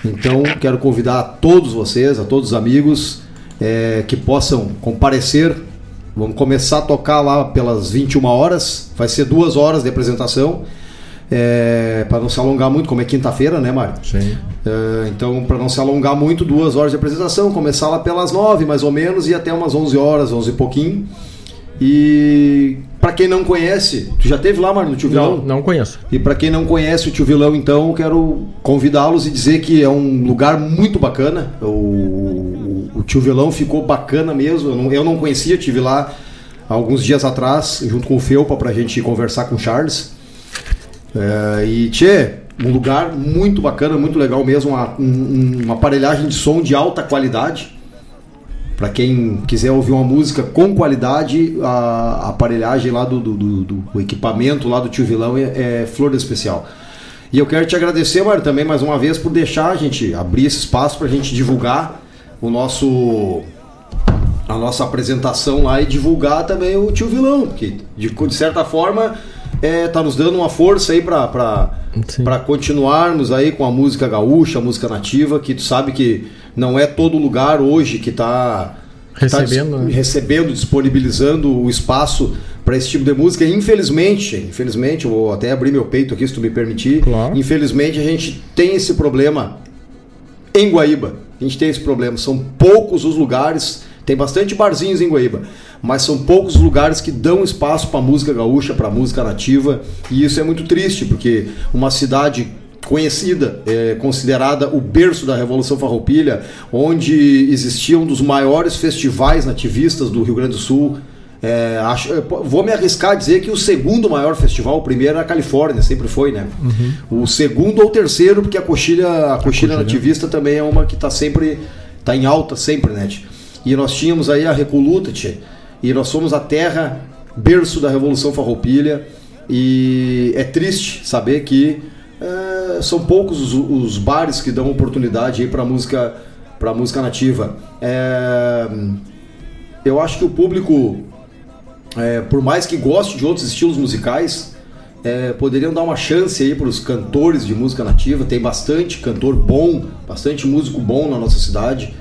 Então, quero convidar a todos vocês, a todos os amigos, é, que possam comparecer. Vamos começar a tocar lá pelas 21 horas. Vai ser duas horas de apresentação. para não se alongar muito, como é quinta-feira, né, Mário? Sim. É, então, para não se alongar muito, duas horas de apresentação. Começar lá pelas nove, mais ou menos, e até umas 11 horas, 11 e pouquinho. E para quem não conhece, tu já teve lá, Mário, no Tio Vilão? Não, não conheço. E para quem não conhece o Tio Vilão, então, eu quero convidá-los e dizer que é um lugar muito bacana. O, o, o Tio Vilão ficou bacana mesmo. Eu não, eu não conhecia, tive lá alguns dias atrás, junto com o Felpa, pra gente conversar com o Charles. É, e, tchê, um lugar muito bacana, muito legal mesmo. Uma, um- uma aparelhagem de som de alta qualidade. Para quem quiser ouvir uma música com qualidade, a aparelhagem lá do, do, do- do- o equipamento lá do Tio Vilão é, é flor especial. E eu quero te agradecer, Mário, também mais uma vez por deixar a gente abrir esse espaço para a gente divulgar o nosso a nossa apresentação lá e divulgar também o Tio Vilão, que de, de certa forma é, tá nos dando uma força aí para para continuarmos aí com a música gaúcha, a música nativa, que tu sabe que não é todo lugar hoje que tá que tá Recebendo, dis- né? recebendo, disponibilizando o espaço para esse tipo de música. Infelizmente, infelizmente, eu vou até abrir meu peito aqui se tu me permitir. Infelizmente a gente tem esse problema em Guaíba. A gente tem esse problema. São poucos os lugares, Tem bastante barzinhos em Guaíba, mas são poucos lugares que dão espaço para música gaúcha, para música nativa, e isso é muito triste, porque uma cidade conhecida, é, considerada o berço da Revolução Farroupilha, onde existia um dos maiores festivais nativistas do Rio Grande do Sul. É, acho, vou me arriscar a dizer que o segundo maior festival, o primeiro era a Califórnia, sempre foi, né? Uhum. O segundo ou terceiro, porque a coxilha, a coxilha, a coxilha. nativista também é uma que está sempre, está em alta sempre, né? E nós tínhamos aí a Recoluta, tchê, e nós somos a terra berço da Revolução Farroupilha, e é triste saber que é, são poucos os, os, bares que dão oportunidade para música para música nativa. É, eu acho que o público, é, por mais que goste de outros estilos musicais, é, poderiam dar uma chance aí para os cantores de música nativa. Tem bastante cantor bom, bastante músico bom na nossa cidade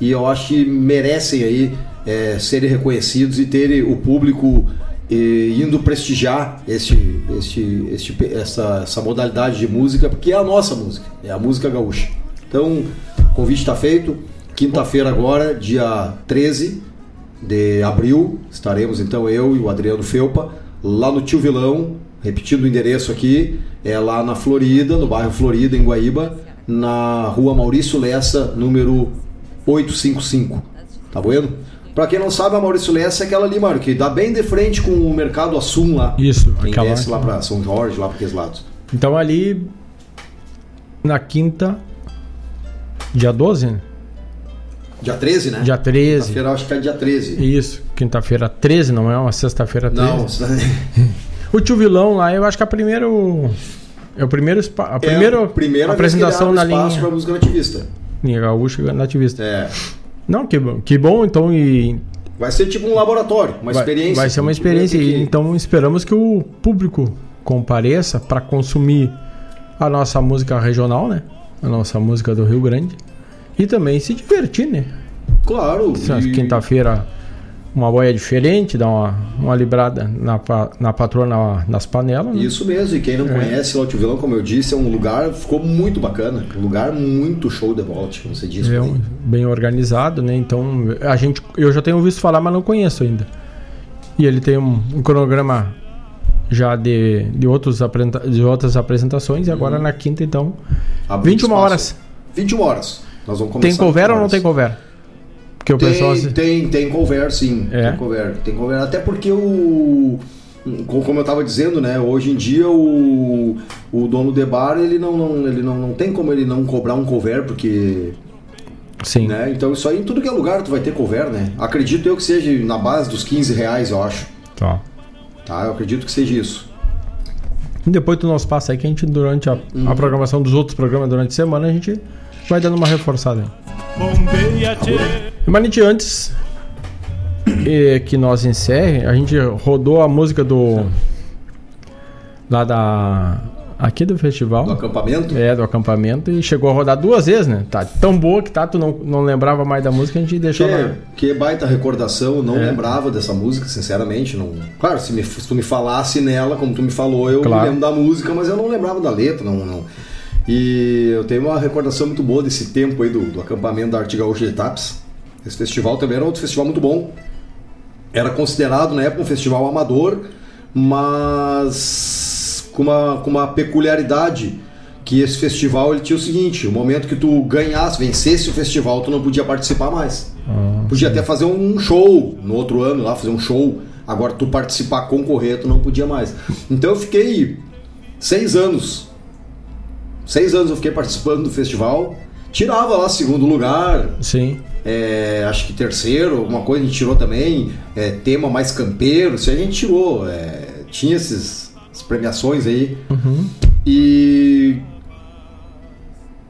e eu acho que merecem aí é, serem reconhecidos e terem o público e, indo prestigiar este, este, este, essa, essa modalidade de música, porque é a nossa música, é a música gaúcha. Então, o convite está feito. Quinta-feira agora, dia 13 de abril, estaremos então eu e o Adriano Felpa lá no Tio Vilão, repetindo o endereço aqui, é lá na Florida, no bairro Florida, em Guaíba, na rua Maurício Lessa, número 855. Tá bueno? Pra quem não sabe, a Maurício Lessa é aquela ali, Mário, que dá bem de frente com o mercado Assum lá. Isso, quem aquela. desce lá pra São Jorge, lá pra aqueles lados. Então ali, na quinta, dia 12, né? Dia 13, né? Dia 13. Quinta-feira acho que é dia 13. Isso, quinta-feira 13, não é uma sexta-feira 13. Não, o tio Vilão lá, eu acho que a primeiro. É o primeiro a primeira, é a primeira apresentação na linha. Pra música nativista. Linha gaúcha nativista. É. Não, que, que bom, então. E... Vai ser tipo um laboratório, uma vai, experiência. Vai ser uma experiência. Que... Então esperamos que o público compareça para consumir a nossa música regional, né? A nossa música do Rio Grande. E também se divertir, né? Claro. E... Quinta-feira uma boia diferente, dá uma, uma librada na, na patroa na, nas panelas. Né? Isso mesmo, e quem não é. conhece o Alto Vilão, como eu disse, é um lugar, ficou muito bacana, um lugar muito show de volta, como você disse. É um, bem organizado, né? Então, a gente, eu já tenho ouvido falar, mas não conheço ainda. E ele tem um, um cronograma já de, de, outros de outras apresentações, e agora hum. na quinta, então, Abre 21 espaço. horas. 21 horas. Nós vamos começar tem cover ou não tem cover? Porque o tem, pessoal. Tem, tem cover, sim. É. Tem cover. Tem cover. Até porque o. Como eu estava dizendo, né? Hoje em dia o, o dono de bar ele não, não, ele não, não tem como ele não cobrar um cover, porque Sim. Né? Então isso aí em tudo que é lugar tu vai ter cover, né? Acredito eu que seja na base dos 15 reais, eu acho. Tá. Tá, eu acredito que seja isso. E depois do nosso passo aí que a gente, durante a, uhum. a programação dos outros programas durante a semana, a gente vai dando uma reforçada aí. Manite, antes que nós encerre, a gente rodou a música do. Lá da. Aqui do festival. Do acampamento? É, do acampamento. E chegou a rodar duas vezes, né? Tá tão boa que tá, tu não, não lembrava mais da música, a gente deixou que, lá. Que baita recordação, não é. lembrava dessa música, sinceramente. Não... Claro, se, me, se tu me falasse nela, como tu me falou, eu claro. lembro da música, mas eu não lembrava da letra, não. não. E eu tenho uma recordação muito boa desse tempo aí do, do acampamento da Arte Gaúcha de Tapes esse festival também era outro festival muito bom. Era considerado na época um festival amador, mas com uma, com uma peculiaridade que esse festival ele tinha o seguinte: o momento que tu ganhasse, vencesse o festival, tu não podia participar mais. Ah, podia até fazer um show no outro ano lá, fazer um show. Agora tu participar, concorrer, tu não podia mais. Então eu fiquei seis anos. Seis anos eu fiquei participando do festival. Tirava lá segundo lugar. Sim é, acho que terceiro, alguma coisa a gente tirou também, é, tema mais campeiro, isso a gente tirou. É, tinha esses, essas premiações aí. Uhum. E,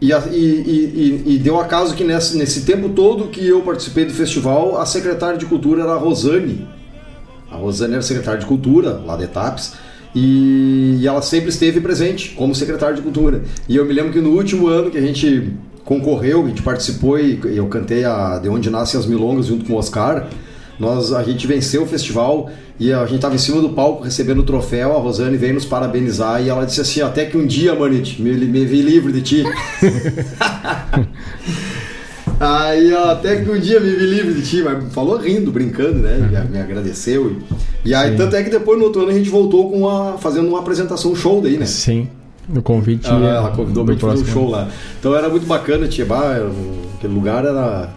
e, e, e, deu acaso que nesse, nesse tempo todo que eu participei do festival, a secretária de cultura era a Rosane. A Rosane era secretária de cultura lá de Etapes. E, e ela sempre esteve presente como secretária de cultura. E eu me lembro que no último ano que a gente concorreu, a gente participou e eu cantei a De Onde Nascem as Milongas junto com o Oscar. Nós, a gente venceu o festival e a gente estava em cima do palco recebendo o troféu. A Rosane veio nos parabenizar e ela disse assim: Até que um dia, Manite, me, me vi livre de ti. Aí, até que um dia me vi livre de ti, mas falou rindo, brincando, né? Me, me agradeceu. E, e aí, Sim. tanto é que depois no outro ano a gente voltou com uma, fazendo uma apresentação show daí, né? Sim. No convite. Ah, ela convidou do pra gente fazer um show lá. Então era muito bacana, um- aquele lugar era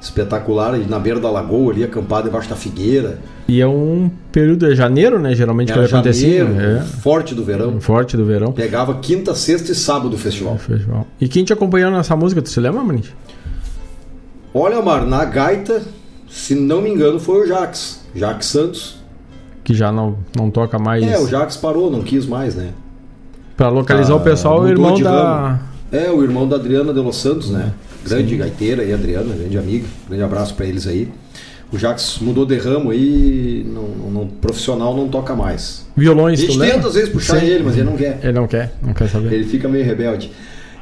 espetacular, na beira da lagoa, ali acampado debaixo da figueira. E é um período de janeiro, né? Geralmente Era que vai acontecer. janeiro, É. forte do verão. Forte do verão. Pegava quinta, sexta e sábado o festival. Festival. E quem te acompanhou nessa música, tu se lembra, Manite? Olha, Mar, na gaita, se não me engano, foi o Jax. Jax Santos. Que já não, não toca mais. É, o Jax parou, não quis mais, né? Pra localizar Ah, o pessoal, o irmão da. É, o irmão da Adriana de Los Santos, né? Grande gaiteira aí, Adriana, grande amiga. Grande abraço pra eles aí. O Jax mudou de ramo aí, não, não- profissional não toca mais. Violões, A gente lembra? tenta às vezes puxar Sim. ele, mas ele não quer. Ele não quer, não quer saber. Ele fica meio rebelde.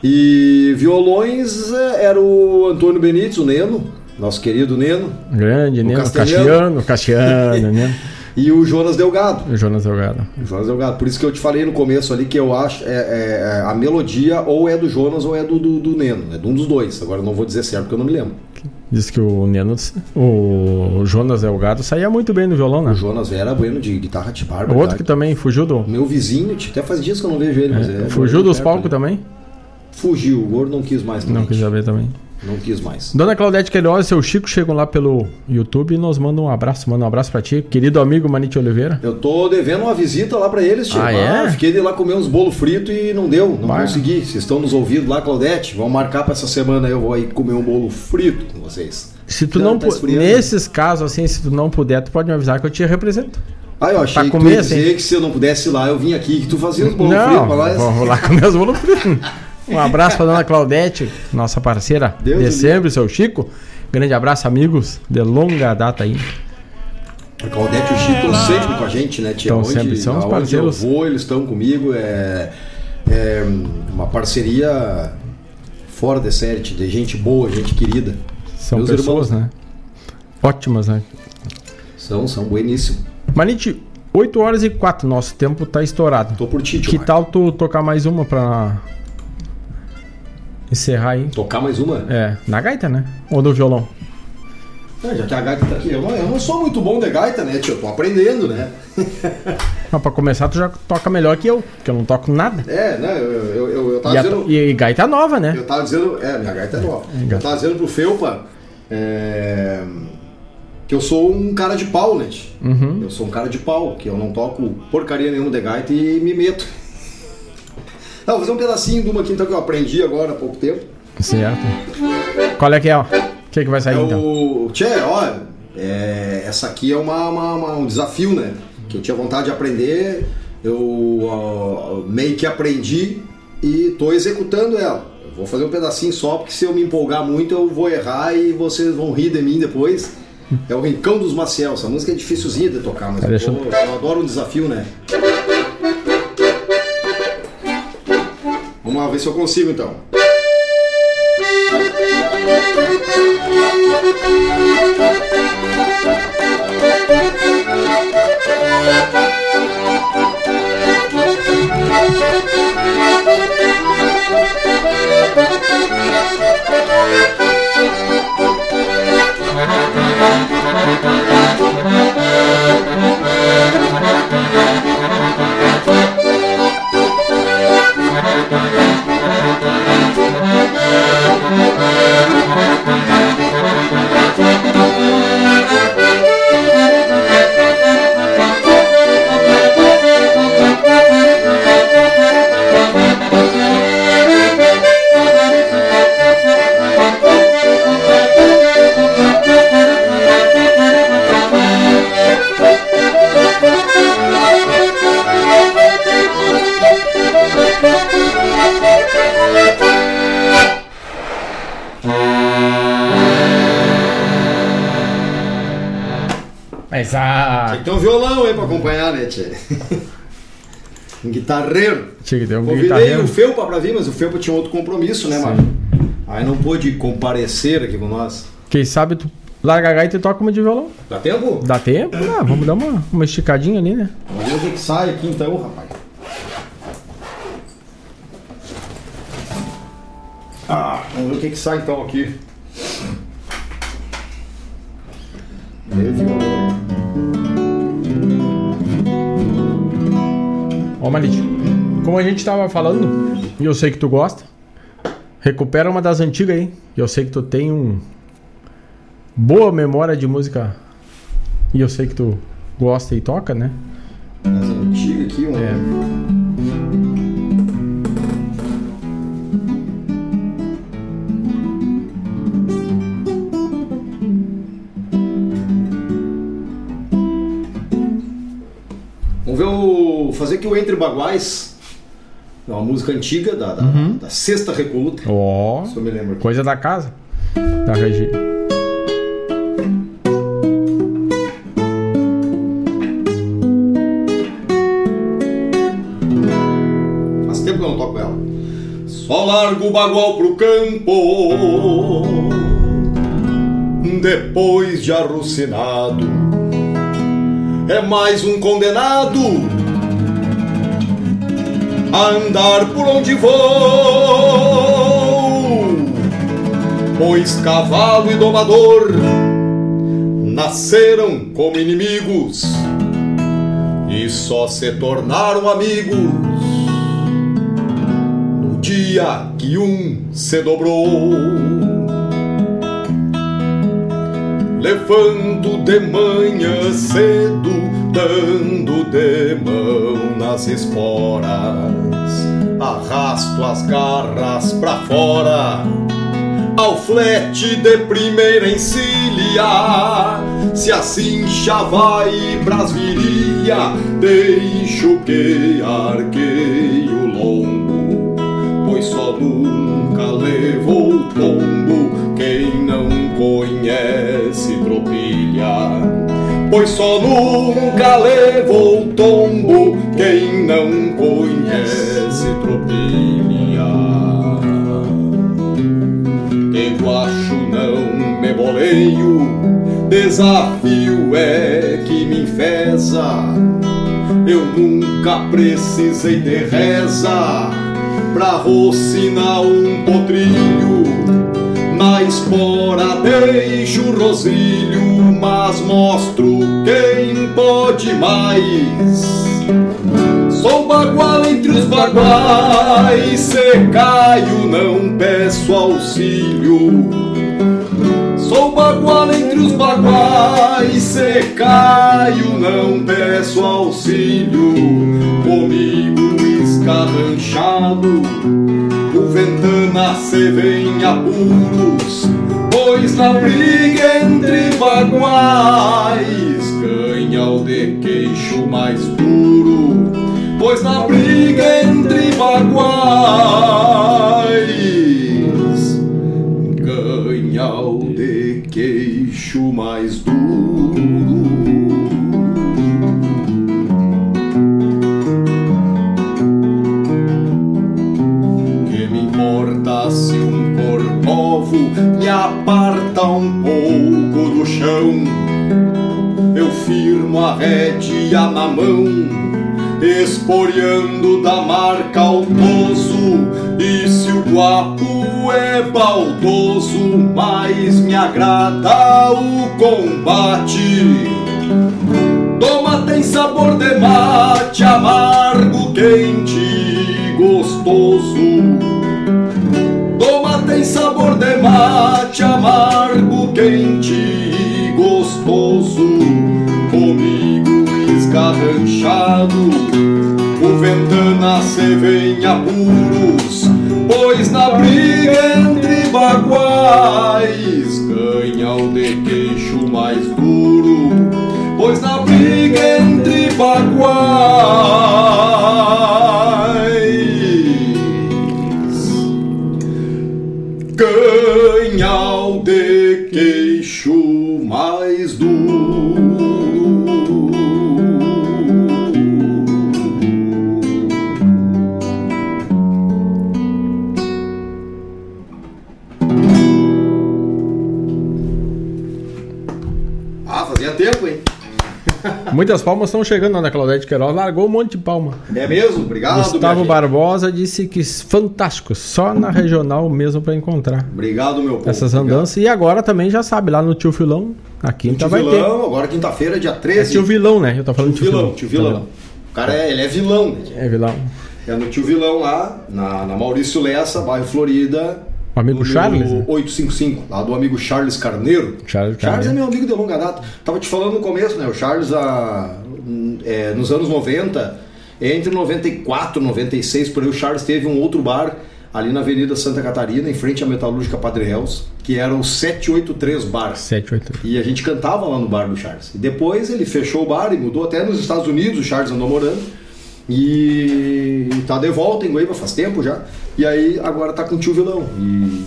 E violões é, era o Antônio Benítez, o Neno, nosso querido Neno. Grande? O castelhano. Cassiano, Cassiano, né? E o Jonas Delgado. O Jonas Delgado. O Jonas Delgado. Por isso que eu te falei no começo ali que eu acho é, é- é a melodia ou é do Jonas ou é do, do, do Neno. É de um dos dois. Agora não vou dizer certo porque eu não me lembro. Diz que o Neno, o Jonas Delgado saía muito bem no violão, né? O Jonas era bueno de guitarra de barba. O outro que também fugiu do. Meu vizinho, até faz dias que eu não vejo ele, mas é. fugiu dos perto, palcos né? também? Fugiu, o gordo não quis mais. Não quis saber também. Não quis mais. Dona Claudete Queiroz e seu Chico chegam lá pelo YouTube e nos mandam um abraço. Manda um abraço pra ti, querido amigo Manite Oliveira. Eu tô devendo uma visita lá pra eles, tio. Ah, é? fiquei de lá comer uns bolo frito e não deu, não Vai. consegui. Vocês estão nos ouvindo lá, Claudete? Vamos marcar pra essa semana aí, eu vou aí comer um bolo frito com vocês. Se tu Já não tá nesses casos assim, se tu não puder, tu pode me avisar que eu te represento. Ah, eu achei Pra que comer, tu ia assim? dizer que se eu não pudesse ir lá, eu vim aqui que tu fazia os bolos fritos pra lá. vou lá comer os bolos fritos. Um abraço pra dona Claudete, nossa parceira Deus de sempre, seu Chico. Grande abraço, amigos, de longa data aí. A Claudete e o Chico estão sempre com a gente, né, tia? Estão sempre, são os parceiros. eu vou, eles estão comigo. É, é uma parceria fora de série, de gente boa, gente querida. São Meus pessoas, irmãos. né? Ótimas, né? São, são bueníssimos. Manite, 8 horas e 4, nosso tempo tá estourado. Tô por ti, tio Que tal tu tocar mais uma pra encerrar aí? Tocar mais uma? É, na gaita, né? Ou no violão? É, já que a gaita tá aqui, eu não, eu não sou muito bom de gaita, né, tio? Eu tô aprendendo, né? Mas pra começar, tu já toca melhor que eu, porque eu não toco nada. É, né? Eu, eu, eu, eu tava E, a- dizendo. e, e gaita nova, né? Eu tava dizendo. É, minha gaita é nova. Eu tava dizendo pro Felpa é, que eu sou um cara de pau, né? Uhum. Eu sou um cara de pau, que eu não toco porcaria nenhuma de gaita e me meto. Não, vou fazer um pedacinho de uma aqui então que eu aprendi agora há pouco tempo. Certo. Qual é que é, ó? O que, que vai sair É então? o. Tchê, ó, é, essa aqui é uma, uma- uma- um desafio, né? Que eu tinha vontade de aprender, eu ó, meio que aprendi e tô executando ela. Eu vou fazer um pedacinho só, porque se eu me empolgar muito eu vou errar e vocês vão rir de mim depois. É o Rincão dos Maciel, essa música é dificilzinha de tocar, mas Tá eu, tô- eu adoro um desafio, né? Vamos lá ver se eu consigo então. A. Tem que ter um violão aí pra acompanhar, né, tchê? um guitarreiro. Tinha que ter um Convidei guitarreiro. o Felpa pra vir, mas o Felpa tinha outro compromisso, né, mano? Aí não pôde comparecer aqui com nós. Quem sabe tu larga a gaita e toca uma de violão. Dá tempo? Dá tempo? Ah, vamos dar uma, uma esticadinha ali, né? Vamos ver o que, que sai aqui então, rapaz. Ah, vamos ver o que, que sai então aqui. Ó, Malite, como a gente tava falando, e eu sei que tu gosta, recupera uma das antigas aí. E eu sei que tu tem um boa memória de música. E eu sei que tu gosta e toca, né? Das antigas aqui, um. É. fazer aqui o Entre Baguais. É uma música antiga da, da, Uhum. da Sexta Recoluta. Ó, Se eu me lembro coisa da casa. Da Regi. Faz tempo que eu não toco ela. Só largo o bagual pro campo Depois de arrucinado É mais um condenado A andar por onde vou Pois cavalo e domador Nasceram como inimigos E só se tornaram amigos no dia que um se dobrou. Levanto de manhã cedo, dando de mão nas esporas, arrasto as garras pra fora. Ao flete de primeira encilha, se assim já vai pras virilha, deixo que arqueie o lombo, pois só nunca levou tombo quem não conhece tropilha. Pois só nunca levou tombo quem não conhece tropilha. De guacho não me boleio, desafio é que me enfesa. Eu nunca precisei de reza pra rocinar um potrilho. Na espora deixo o rosilho, mas mostro quem pode mais. Sou bagual entre os baguais, se caio não peço auxílio. Sou bagual entre os baguais, se caio não peço auxílio. Comigo escarranchado, o ventana se vem apuros, pois na briga entre baguais ganha o de queixo mais duro, pois na briga entre baguais firmo a rédea na mão, esporeando da marca ao toso. E se o guapo é baldoso, mais me agrada o combate. Toma tem sabor de mate, amargo, quente, gostoso. Toma tem sabor de mate, amargo, quente e gostoso. Comigo esgarranchado, o ventana se vem apuros, pois na briga entre baguais ganha o de queixo mais duro, pois na briga entre baguais Muitas palmas estão chegando, Ana Claudete Queiroz. Largou um monte de palma. É mesmo? Obrigado, Gustavo. Barbosa disse que fantástico, só na regional mesmo para encontrar Obrigado, meu povo. essas Obrigado. andanças. E agora também já sabe, lá no Tio Filão, A quinta tio vai Vilão, ter. agora quinta-feira, dia É 13. tio vilão, né? Eu tô falando Tio Vilão, tio Vilão. O cara é, ele é vilão, né? É vilão. É no tio Vilão lá, na, na Maurício Lessa, bairro Florida. O amigo Charles, né? 855, lá do amigo Charles Carneiro. Charles, Charles é Carneiro. meu amigo de longa data. Tava te falando no começo, né? O Charles, a, é, nos anos 90, entre 94 e 96, por aí, o Charles teve um outro bar ali na Avenida Santa Catarina, em frente à Metalúrgica Padre Reus, que era o 783 Bar. 783. E a gente cantava lá no bar do Charles. E depois ele fechou o bar e mudou até nos Estados Unidos, o Charles andou morando. E tá de volta em Guaíba faz tempo já. E aí agora tá com o tio Vilão. E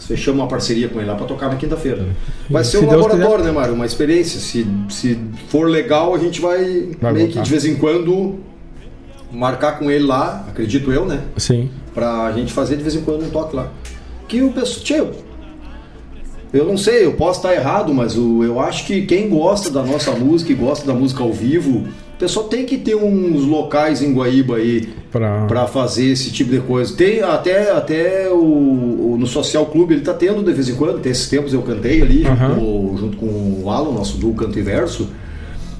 fechamos uma parceria com ele lá pra tocar na quinta-feira. Vai ser Se um Deus laboratório, quiser. né, Mário? Uma experiência. Se, se for legal, a gente vai, Vai meio voltar. que de vez em quando marcar com ele lá, acredito eu, né? Sim. Pra gente fazer de vez em quando um toque lá. Que o pessoal. Tio, eu não sei, eu posso estar errado, mas o, eu acho que quem gosta da nossa música e gosta da música ao vivo, pessoal tem que ter uns locais em Guaíba aí Pra... para fazer esse tipo de coisa. Tem até, até o, o- no Social Clube ele tá tendo de vez em quando, tem esses tempos eu cantei ali junto, Aham. com, o- junto com o Alan, nosso duo Canto e Verso.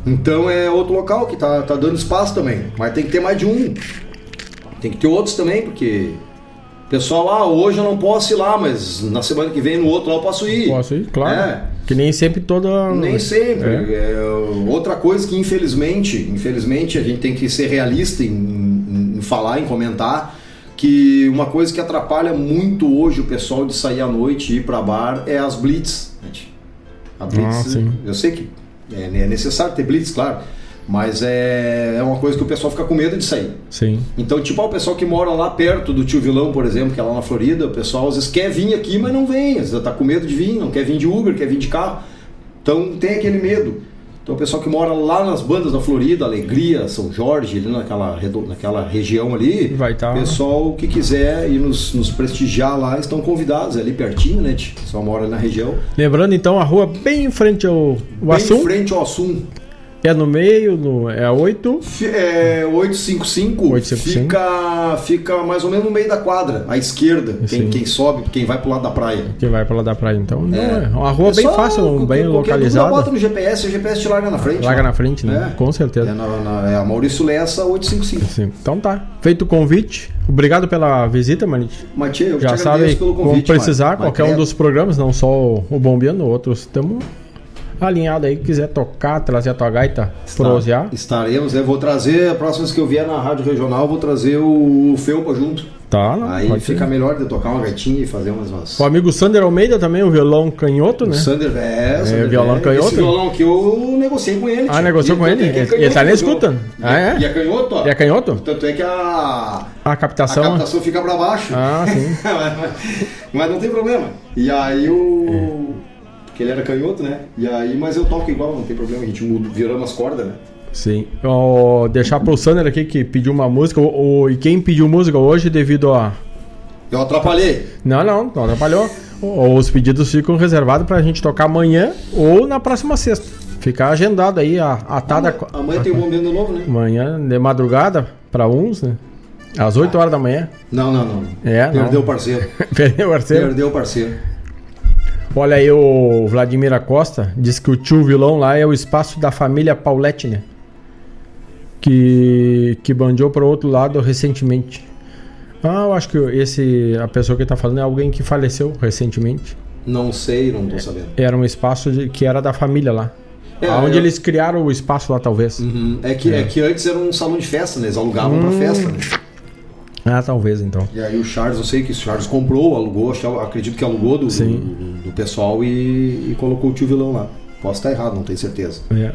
Então é outro local que tá, tá dando espaço também. Mas tem que ter mais de um. Tem que ter outros também, porque. Pessoal, ah, hoje eu não posso ir lá, mas na semana que vem no outro lá eu posso ir. Posso ir, claro. É. Que nem sempre toda. Nem sempre. É. É, outra coisa que infelizmente, infelizmente a gente tem que ser realista em, em- falar, em comentar, que uma coisa que atrapalha muito hoje o pessoal de sair à noite e ir para bar é as blitz. A blitz, Ah, eu sei que é, é necessário ter blitz, claro, mas é, é uma coisa que o pessoal fica com medo de sair. Sim. Então, tipo, ah, o pessoal que mora lá perto do tio Vilão, por exemplo, que é lá na Florida, o pessoal às vezes quer vir aqui, mas não vem, às vezes tá com medo de vir, não quer vir de Uber, quer vir de carro. Então tem aquele medo. Então o pessoal que mora lá nas bandas da Florida, Alegria, São Jorge, ali naquela, naquela região ali, Vai tá. pessoal que quiser ir nos, nos prestigiar lá, estão convidados, é ali pertinho, né? Só mora na região. Lembrando então a rua bem em frente ao o Bem Assum. em frente ao Assum. É no meio, no, é a 8. Fi- É, 855, 855. Fica, fica mais ou menos no meio da quadra, à esquerda, quem, quem sobe, quem vai pro lado da praia. Que vai pra lá da praia. Então, não É. é. Uma rua É bem fácil, qualquer- bem dúvida localizada. Bota no GPS, o GPS te larga na frente. Larga lá. na frente, né? É. Com certeza. É, na, na- é a Maurício Lessa 855. Sim. Então tá. Feito o convite. Obrigado pela visita, Manite. Matia, eu Já sabe pelo como convite. precisar, Mário. qualquer um dos programas, não só o, o Bombeando, outros. Estamos alinhados aí. Quiser tocar, trazer a tua gaita, prosear. Estaremos, eu vou trazer, a próxima vez que eu vier na Rádio Regional, vou trazer o Felpa junto. Tá, não, Aí fica ser. melhor de tocar uma gaitinha e fazer umas. umas... O amigo Sander Almeida também, o violão canhoto, né? O Sander é, Sander violão é. canhoto. Esse violão que eu negociei com ele. Ah, tio. negociou com tanto ele? é é Ele- ele tá na viu? escuta? E Ah, é? E é canhoto, ó. E é canhoto? Tanto é que a, A a captação. captação fica pra baixo. Ah, sim. mas não tem problema. E aí o. Porque ele era canhoto, né? E aí, mas eu toco igual, não tem problema. A gente muda, viramos as cordas, né? Sim. Ó, deixar pro Sander aqui que pediu uma música. O, o- e quem pediu música hoje devido a. Eu atrapalhei. Não, não, não atrapalhou. Os pedidos ficam reservados pra gente tocar amanhã ou na próxima sexta. Ficar agendado aí a, a tada. Amanhã tem o bombeando novo, né? Amanhã de madrugada pra uns, né? Às 8 horas da manhã. Não, não, não. É, não. Perdeu o parceiro. Perdeu o parceiro. Perdeu o parceiro. Olha aí, o Vladimir Acosta diz que o tio vilão lá é o espaço da família Paulette, né? Que, que bandeou para outro lado recentemente. Ah, eu acho que esse a pessoa que tá falando é alguém que faleceu recentemente. Não sei, não tô sabendo. Era um espaço de- que era da família lá. É, Onde eu- eles criaram o espaço lá, talvez. É que, é. que antes era um salão de festa, né? Eles alugavam pra Hum. festa, né? Ah, talvez então. E aí o Charles, eu sei que o Charles comprou, alugou, acredito que alugou do, do, do pessoal e, e colocou o tio vilão lá. Posso estar errado, não tenho certeza. É.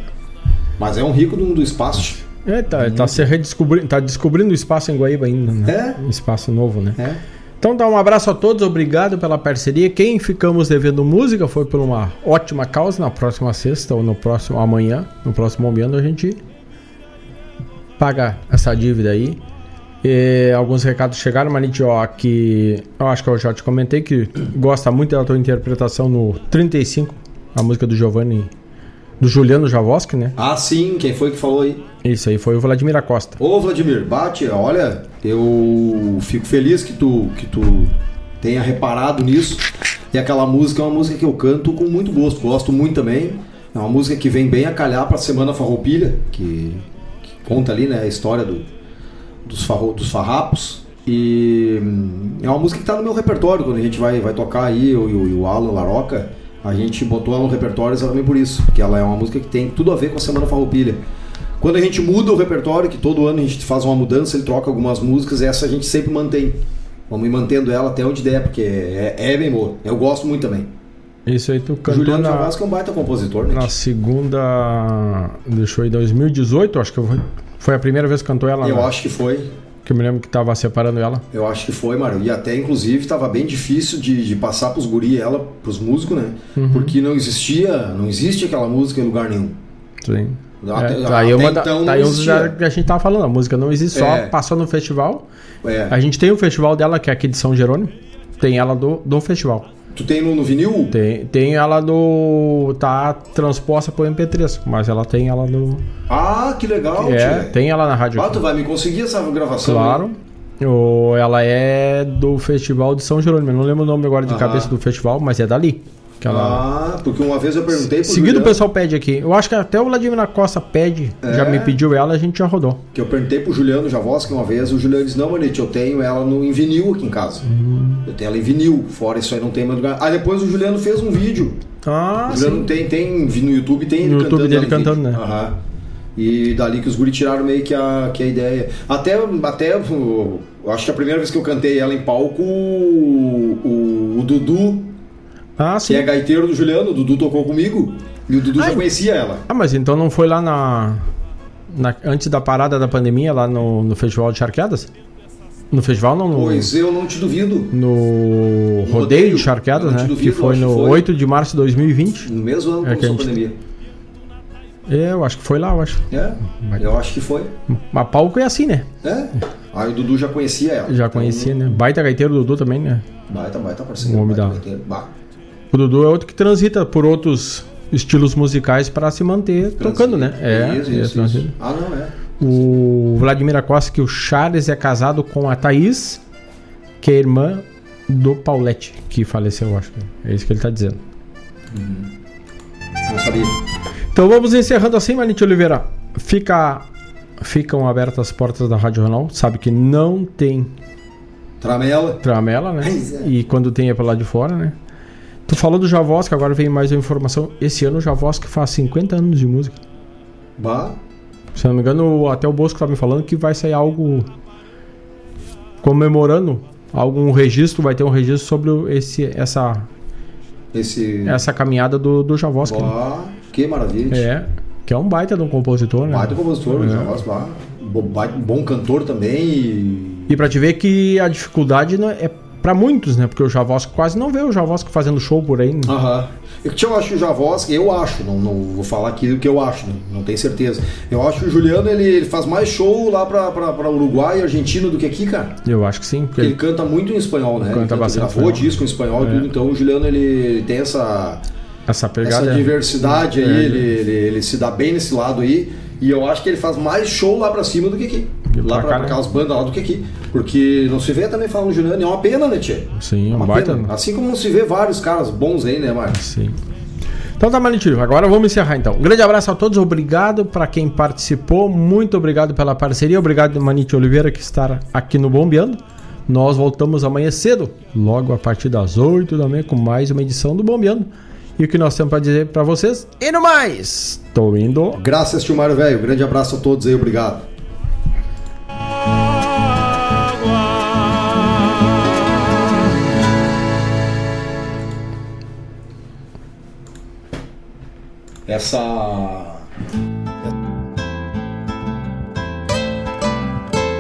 Mas é um rico do, do espaço. É, tá, tá se redescobrindo, tá descobrindo o espaço em Guaíba ainda, né? É. Espaço novo, né? É. Então dá um abraço a todos, obrigado pela parceria. Quem ficamos devendo música foi por uma ótima causa. Na próxima sexta ou no próximo amanhã, no próximo momento, a gente paga essa dívida aí. E alguns recados chegaram, Manite, ó, que eu acho que eu já te comentei que gosta muito da tua interpretação no 35, a música do Giovanni, do Juliano Javoski, né? Ah, sim, quem foi que falou aí? Isso aí foi o Vladimir Acosta. Ô Vladimir, bate, olha, eu fico feliz que tu, que tu tenha reparado nisso. E aquela música é uma música que eu canto com muito gosto, gosto muito também. É uma música que vem bem a calhar para a Semana Farroupilha, que, que, conta ali né, a história do, dos, farro, dos farrapos. E hum, é uma música que está no meu repertório quando a gente vai, vai tocar aí, eu e o Alan Laroca. A gente botou ela no repertório exatamente por isso, porque ela é uma música que tem tudo a ver com a Semana Farroupilha. Quando a gente muda o repertório, que todo ano a gente faz uma mudança, ele troca algumas músicas, essa a gente sempre mantém. Vamos ir mantendo ela até onde der, porque é, é bem boa. Eu gosto muito também. Isso aí tu cantou Juliano na, é um baita compositor, né? na segunda... Deixa eu ir, 2018, acho que foi, foi a primeira vez que cantou ela. Eu né? acho que foi. Que eu me lembro que tava separando ela. Eu acho que foi, Mário. E até, inclusive, estava bem difícil de, de passar pros guri ela, pros músicos, né? Uhum. Porque não existia, não existe aquela música em lugar nenhum. Sim. Até, É, aí uma então não aí existia. lugar que a gente tava falando, a música não existe, só É. passou no festival. É. A gente tem o festival dela, que é aqui de São Jerônimo. Tem ela do, do festival. Tu tem no, no vinil? Tem, tem ela do. tá transposta pro MP3, mas ela tem ela no. Ah, que legal, é, tem ela na rádio. Ah, tu vai me conseguir essa gravação? Claro. né? O, ela é do festival de São Jerônimo. Eu não lembro o nome agora de Aham. cabeça do festival, mas é dali. Que ela... Ah, porque uma vez eu perguntei pro Seguido o Juliano, pessoal pede aqui. Eu acho que até o Vladimir Costa pede. É? Já me pediu ela, a gente já rodou. que eu perguntei pro Juliano Javosca uma vez, o Juliano disse, não, Manete, eu tenho ela no, em vinil aqui em casa. Hum. Eu tenho ela em vinil, fora isso aí não tem mais lugar. Ah, depois o Juliano fez um vídeo. Ah, o Juliano sim. tem, tem no YouTube, tem ele No YouTube cantando. dele cantando, vídeo. né? Aham. E dali que os guri tiraram meio que a, que a ideia. Até, até o- acho que a primeira vez que eu cantei ela em palco, o, o, o Dudu, Ah, sim. que é gaiteiro do Juliano, o Dudu tocou comigo. E o Dudu já conhecia ela. Ah, mas então não foi lá na. na- antes da parada da pandemia, lá no, no Festival de Charqueadas? No festival não, no, Pois eu não te duvido. no rodeio rodeio, de Charqueadas, né? duvido, que foi acho que no foi. 8 de março de 2020. No mesmo ano É que a gente- pandemia. É, eu acho que foi lá, eu acho. É, eu acho que foi. Mas palco é assim, né? É. Aí o Dudu já conhecia ela. Já conhecia, né? Baita gaiteiro Dudu também, né? Baita, baita parceiro. O homem da- gaiteiro. Bah. O Dudu é outro que transita por outros estilos musicais para se manter tocando, né? É, Isso, é, isso, transita. isso. Ah, não, é. O Vladimir Acosta que o Charles é casado com a Thaís, que é irmã do Paulette, que faleceu, eu acho. É isso que ele tá dizendo. Não sabia. Então vamos encerrando assim, Manite Oliveira. Fica, ficam abertas as portas da Rádio Jornal. Sabe que não tem Tramela. tramela, né? É. E quando tem é pelo lado de fora, né? Tu falou do Javosca, agora vem mais uma informação. Esse ano o Javosca faz 50 anos de música. Bah. Se não me engano, até o Bosco tá me falando que vai sair algo comemorando algum registro, vai ter um registro sobre esse, essa, Esse. essa caminhada do, do Javosca. né? Bah, que maravilha. É, que é um baita de um compositor, né? Baita compositor, É. já gosto, bah. Bo- baita- bom cantor também. E... E pra te ver que a dificuldade não é é pra muitos, né? Porque o Javosca quase não vê o Javosca fazendo show por aí. Né? Aham. Eu, que eu acho que o Javosca, eu acho, não, não vou falar aqui o que eu acho, né? não tenho certeza. Eu acho que o Juliano ele, ele faz mais show lá pra, pra, pra Uruguai e Argentina do que aqui, cara. Eu acho que sim. Porque Porque ele canta muito em espanhol, né? Canta ele bastante gravou disco em espanhol e É. tudo, então o Juliano ele, ele tem essa, essa pegada. essa diversidade aí, É. ele, ele, ele se dá bem nesse lado aí. E eu acho que ele faz mais show lá pra cima do que aqui. Lá pra pra, cá, pra né? aquelas bandas lá do que aqui. Porque não se vê também falando Juliano, é uma pena, né, Tia? Sim, É um uma baita. pena. Assim como não se vê vários caras bons aí, né, Marcos? Sim. Então tá, Manitilho. Agora vamos encerrar então. Um grande abraço a todos, obrigado para quem participou, muito obrigado pela parceria, obrigado Manite Oliveira que está aqui no Bombeando. Nós voltamos amanhã cedo, logo a partir das 8 da manhã, com mais uma edição do Bombeando. E o que nós temos para dizer para vocês? E no mais, tô indo. Graças, tio Mário Velho. Grande abraço a todos aí, obrigado. Essa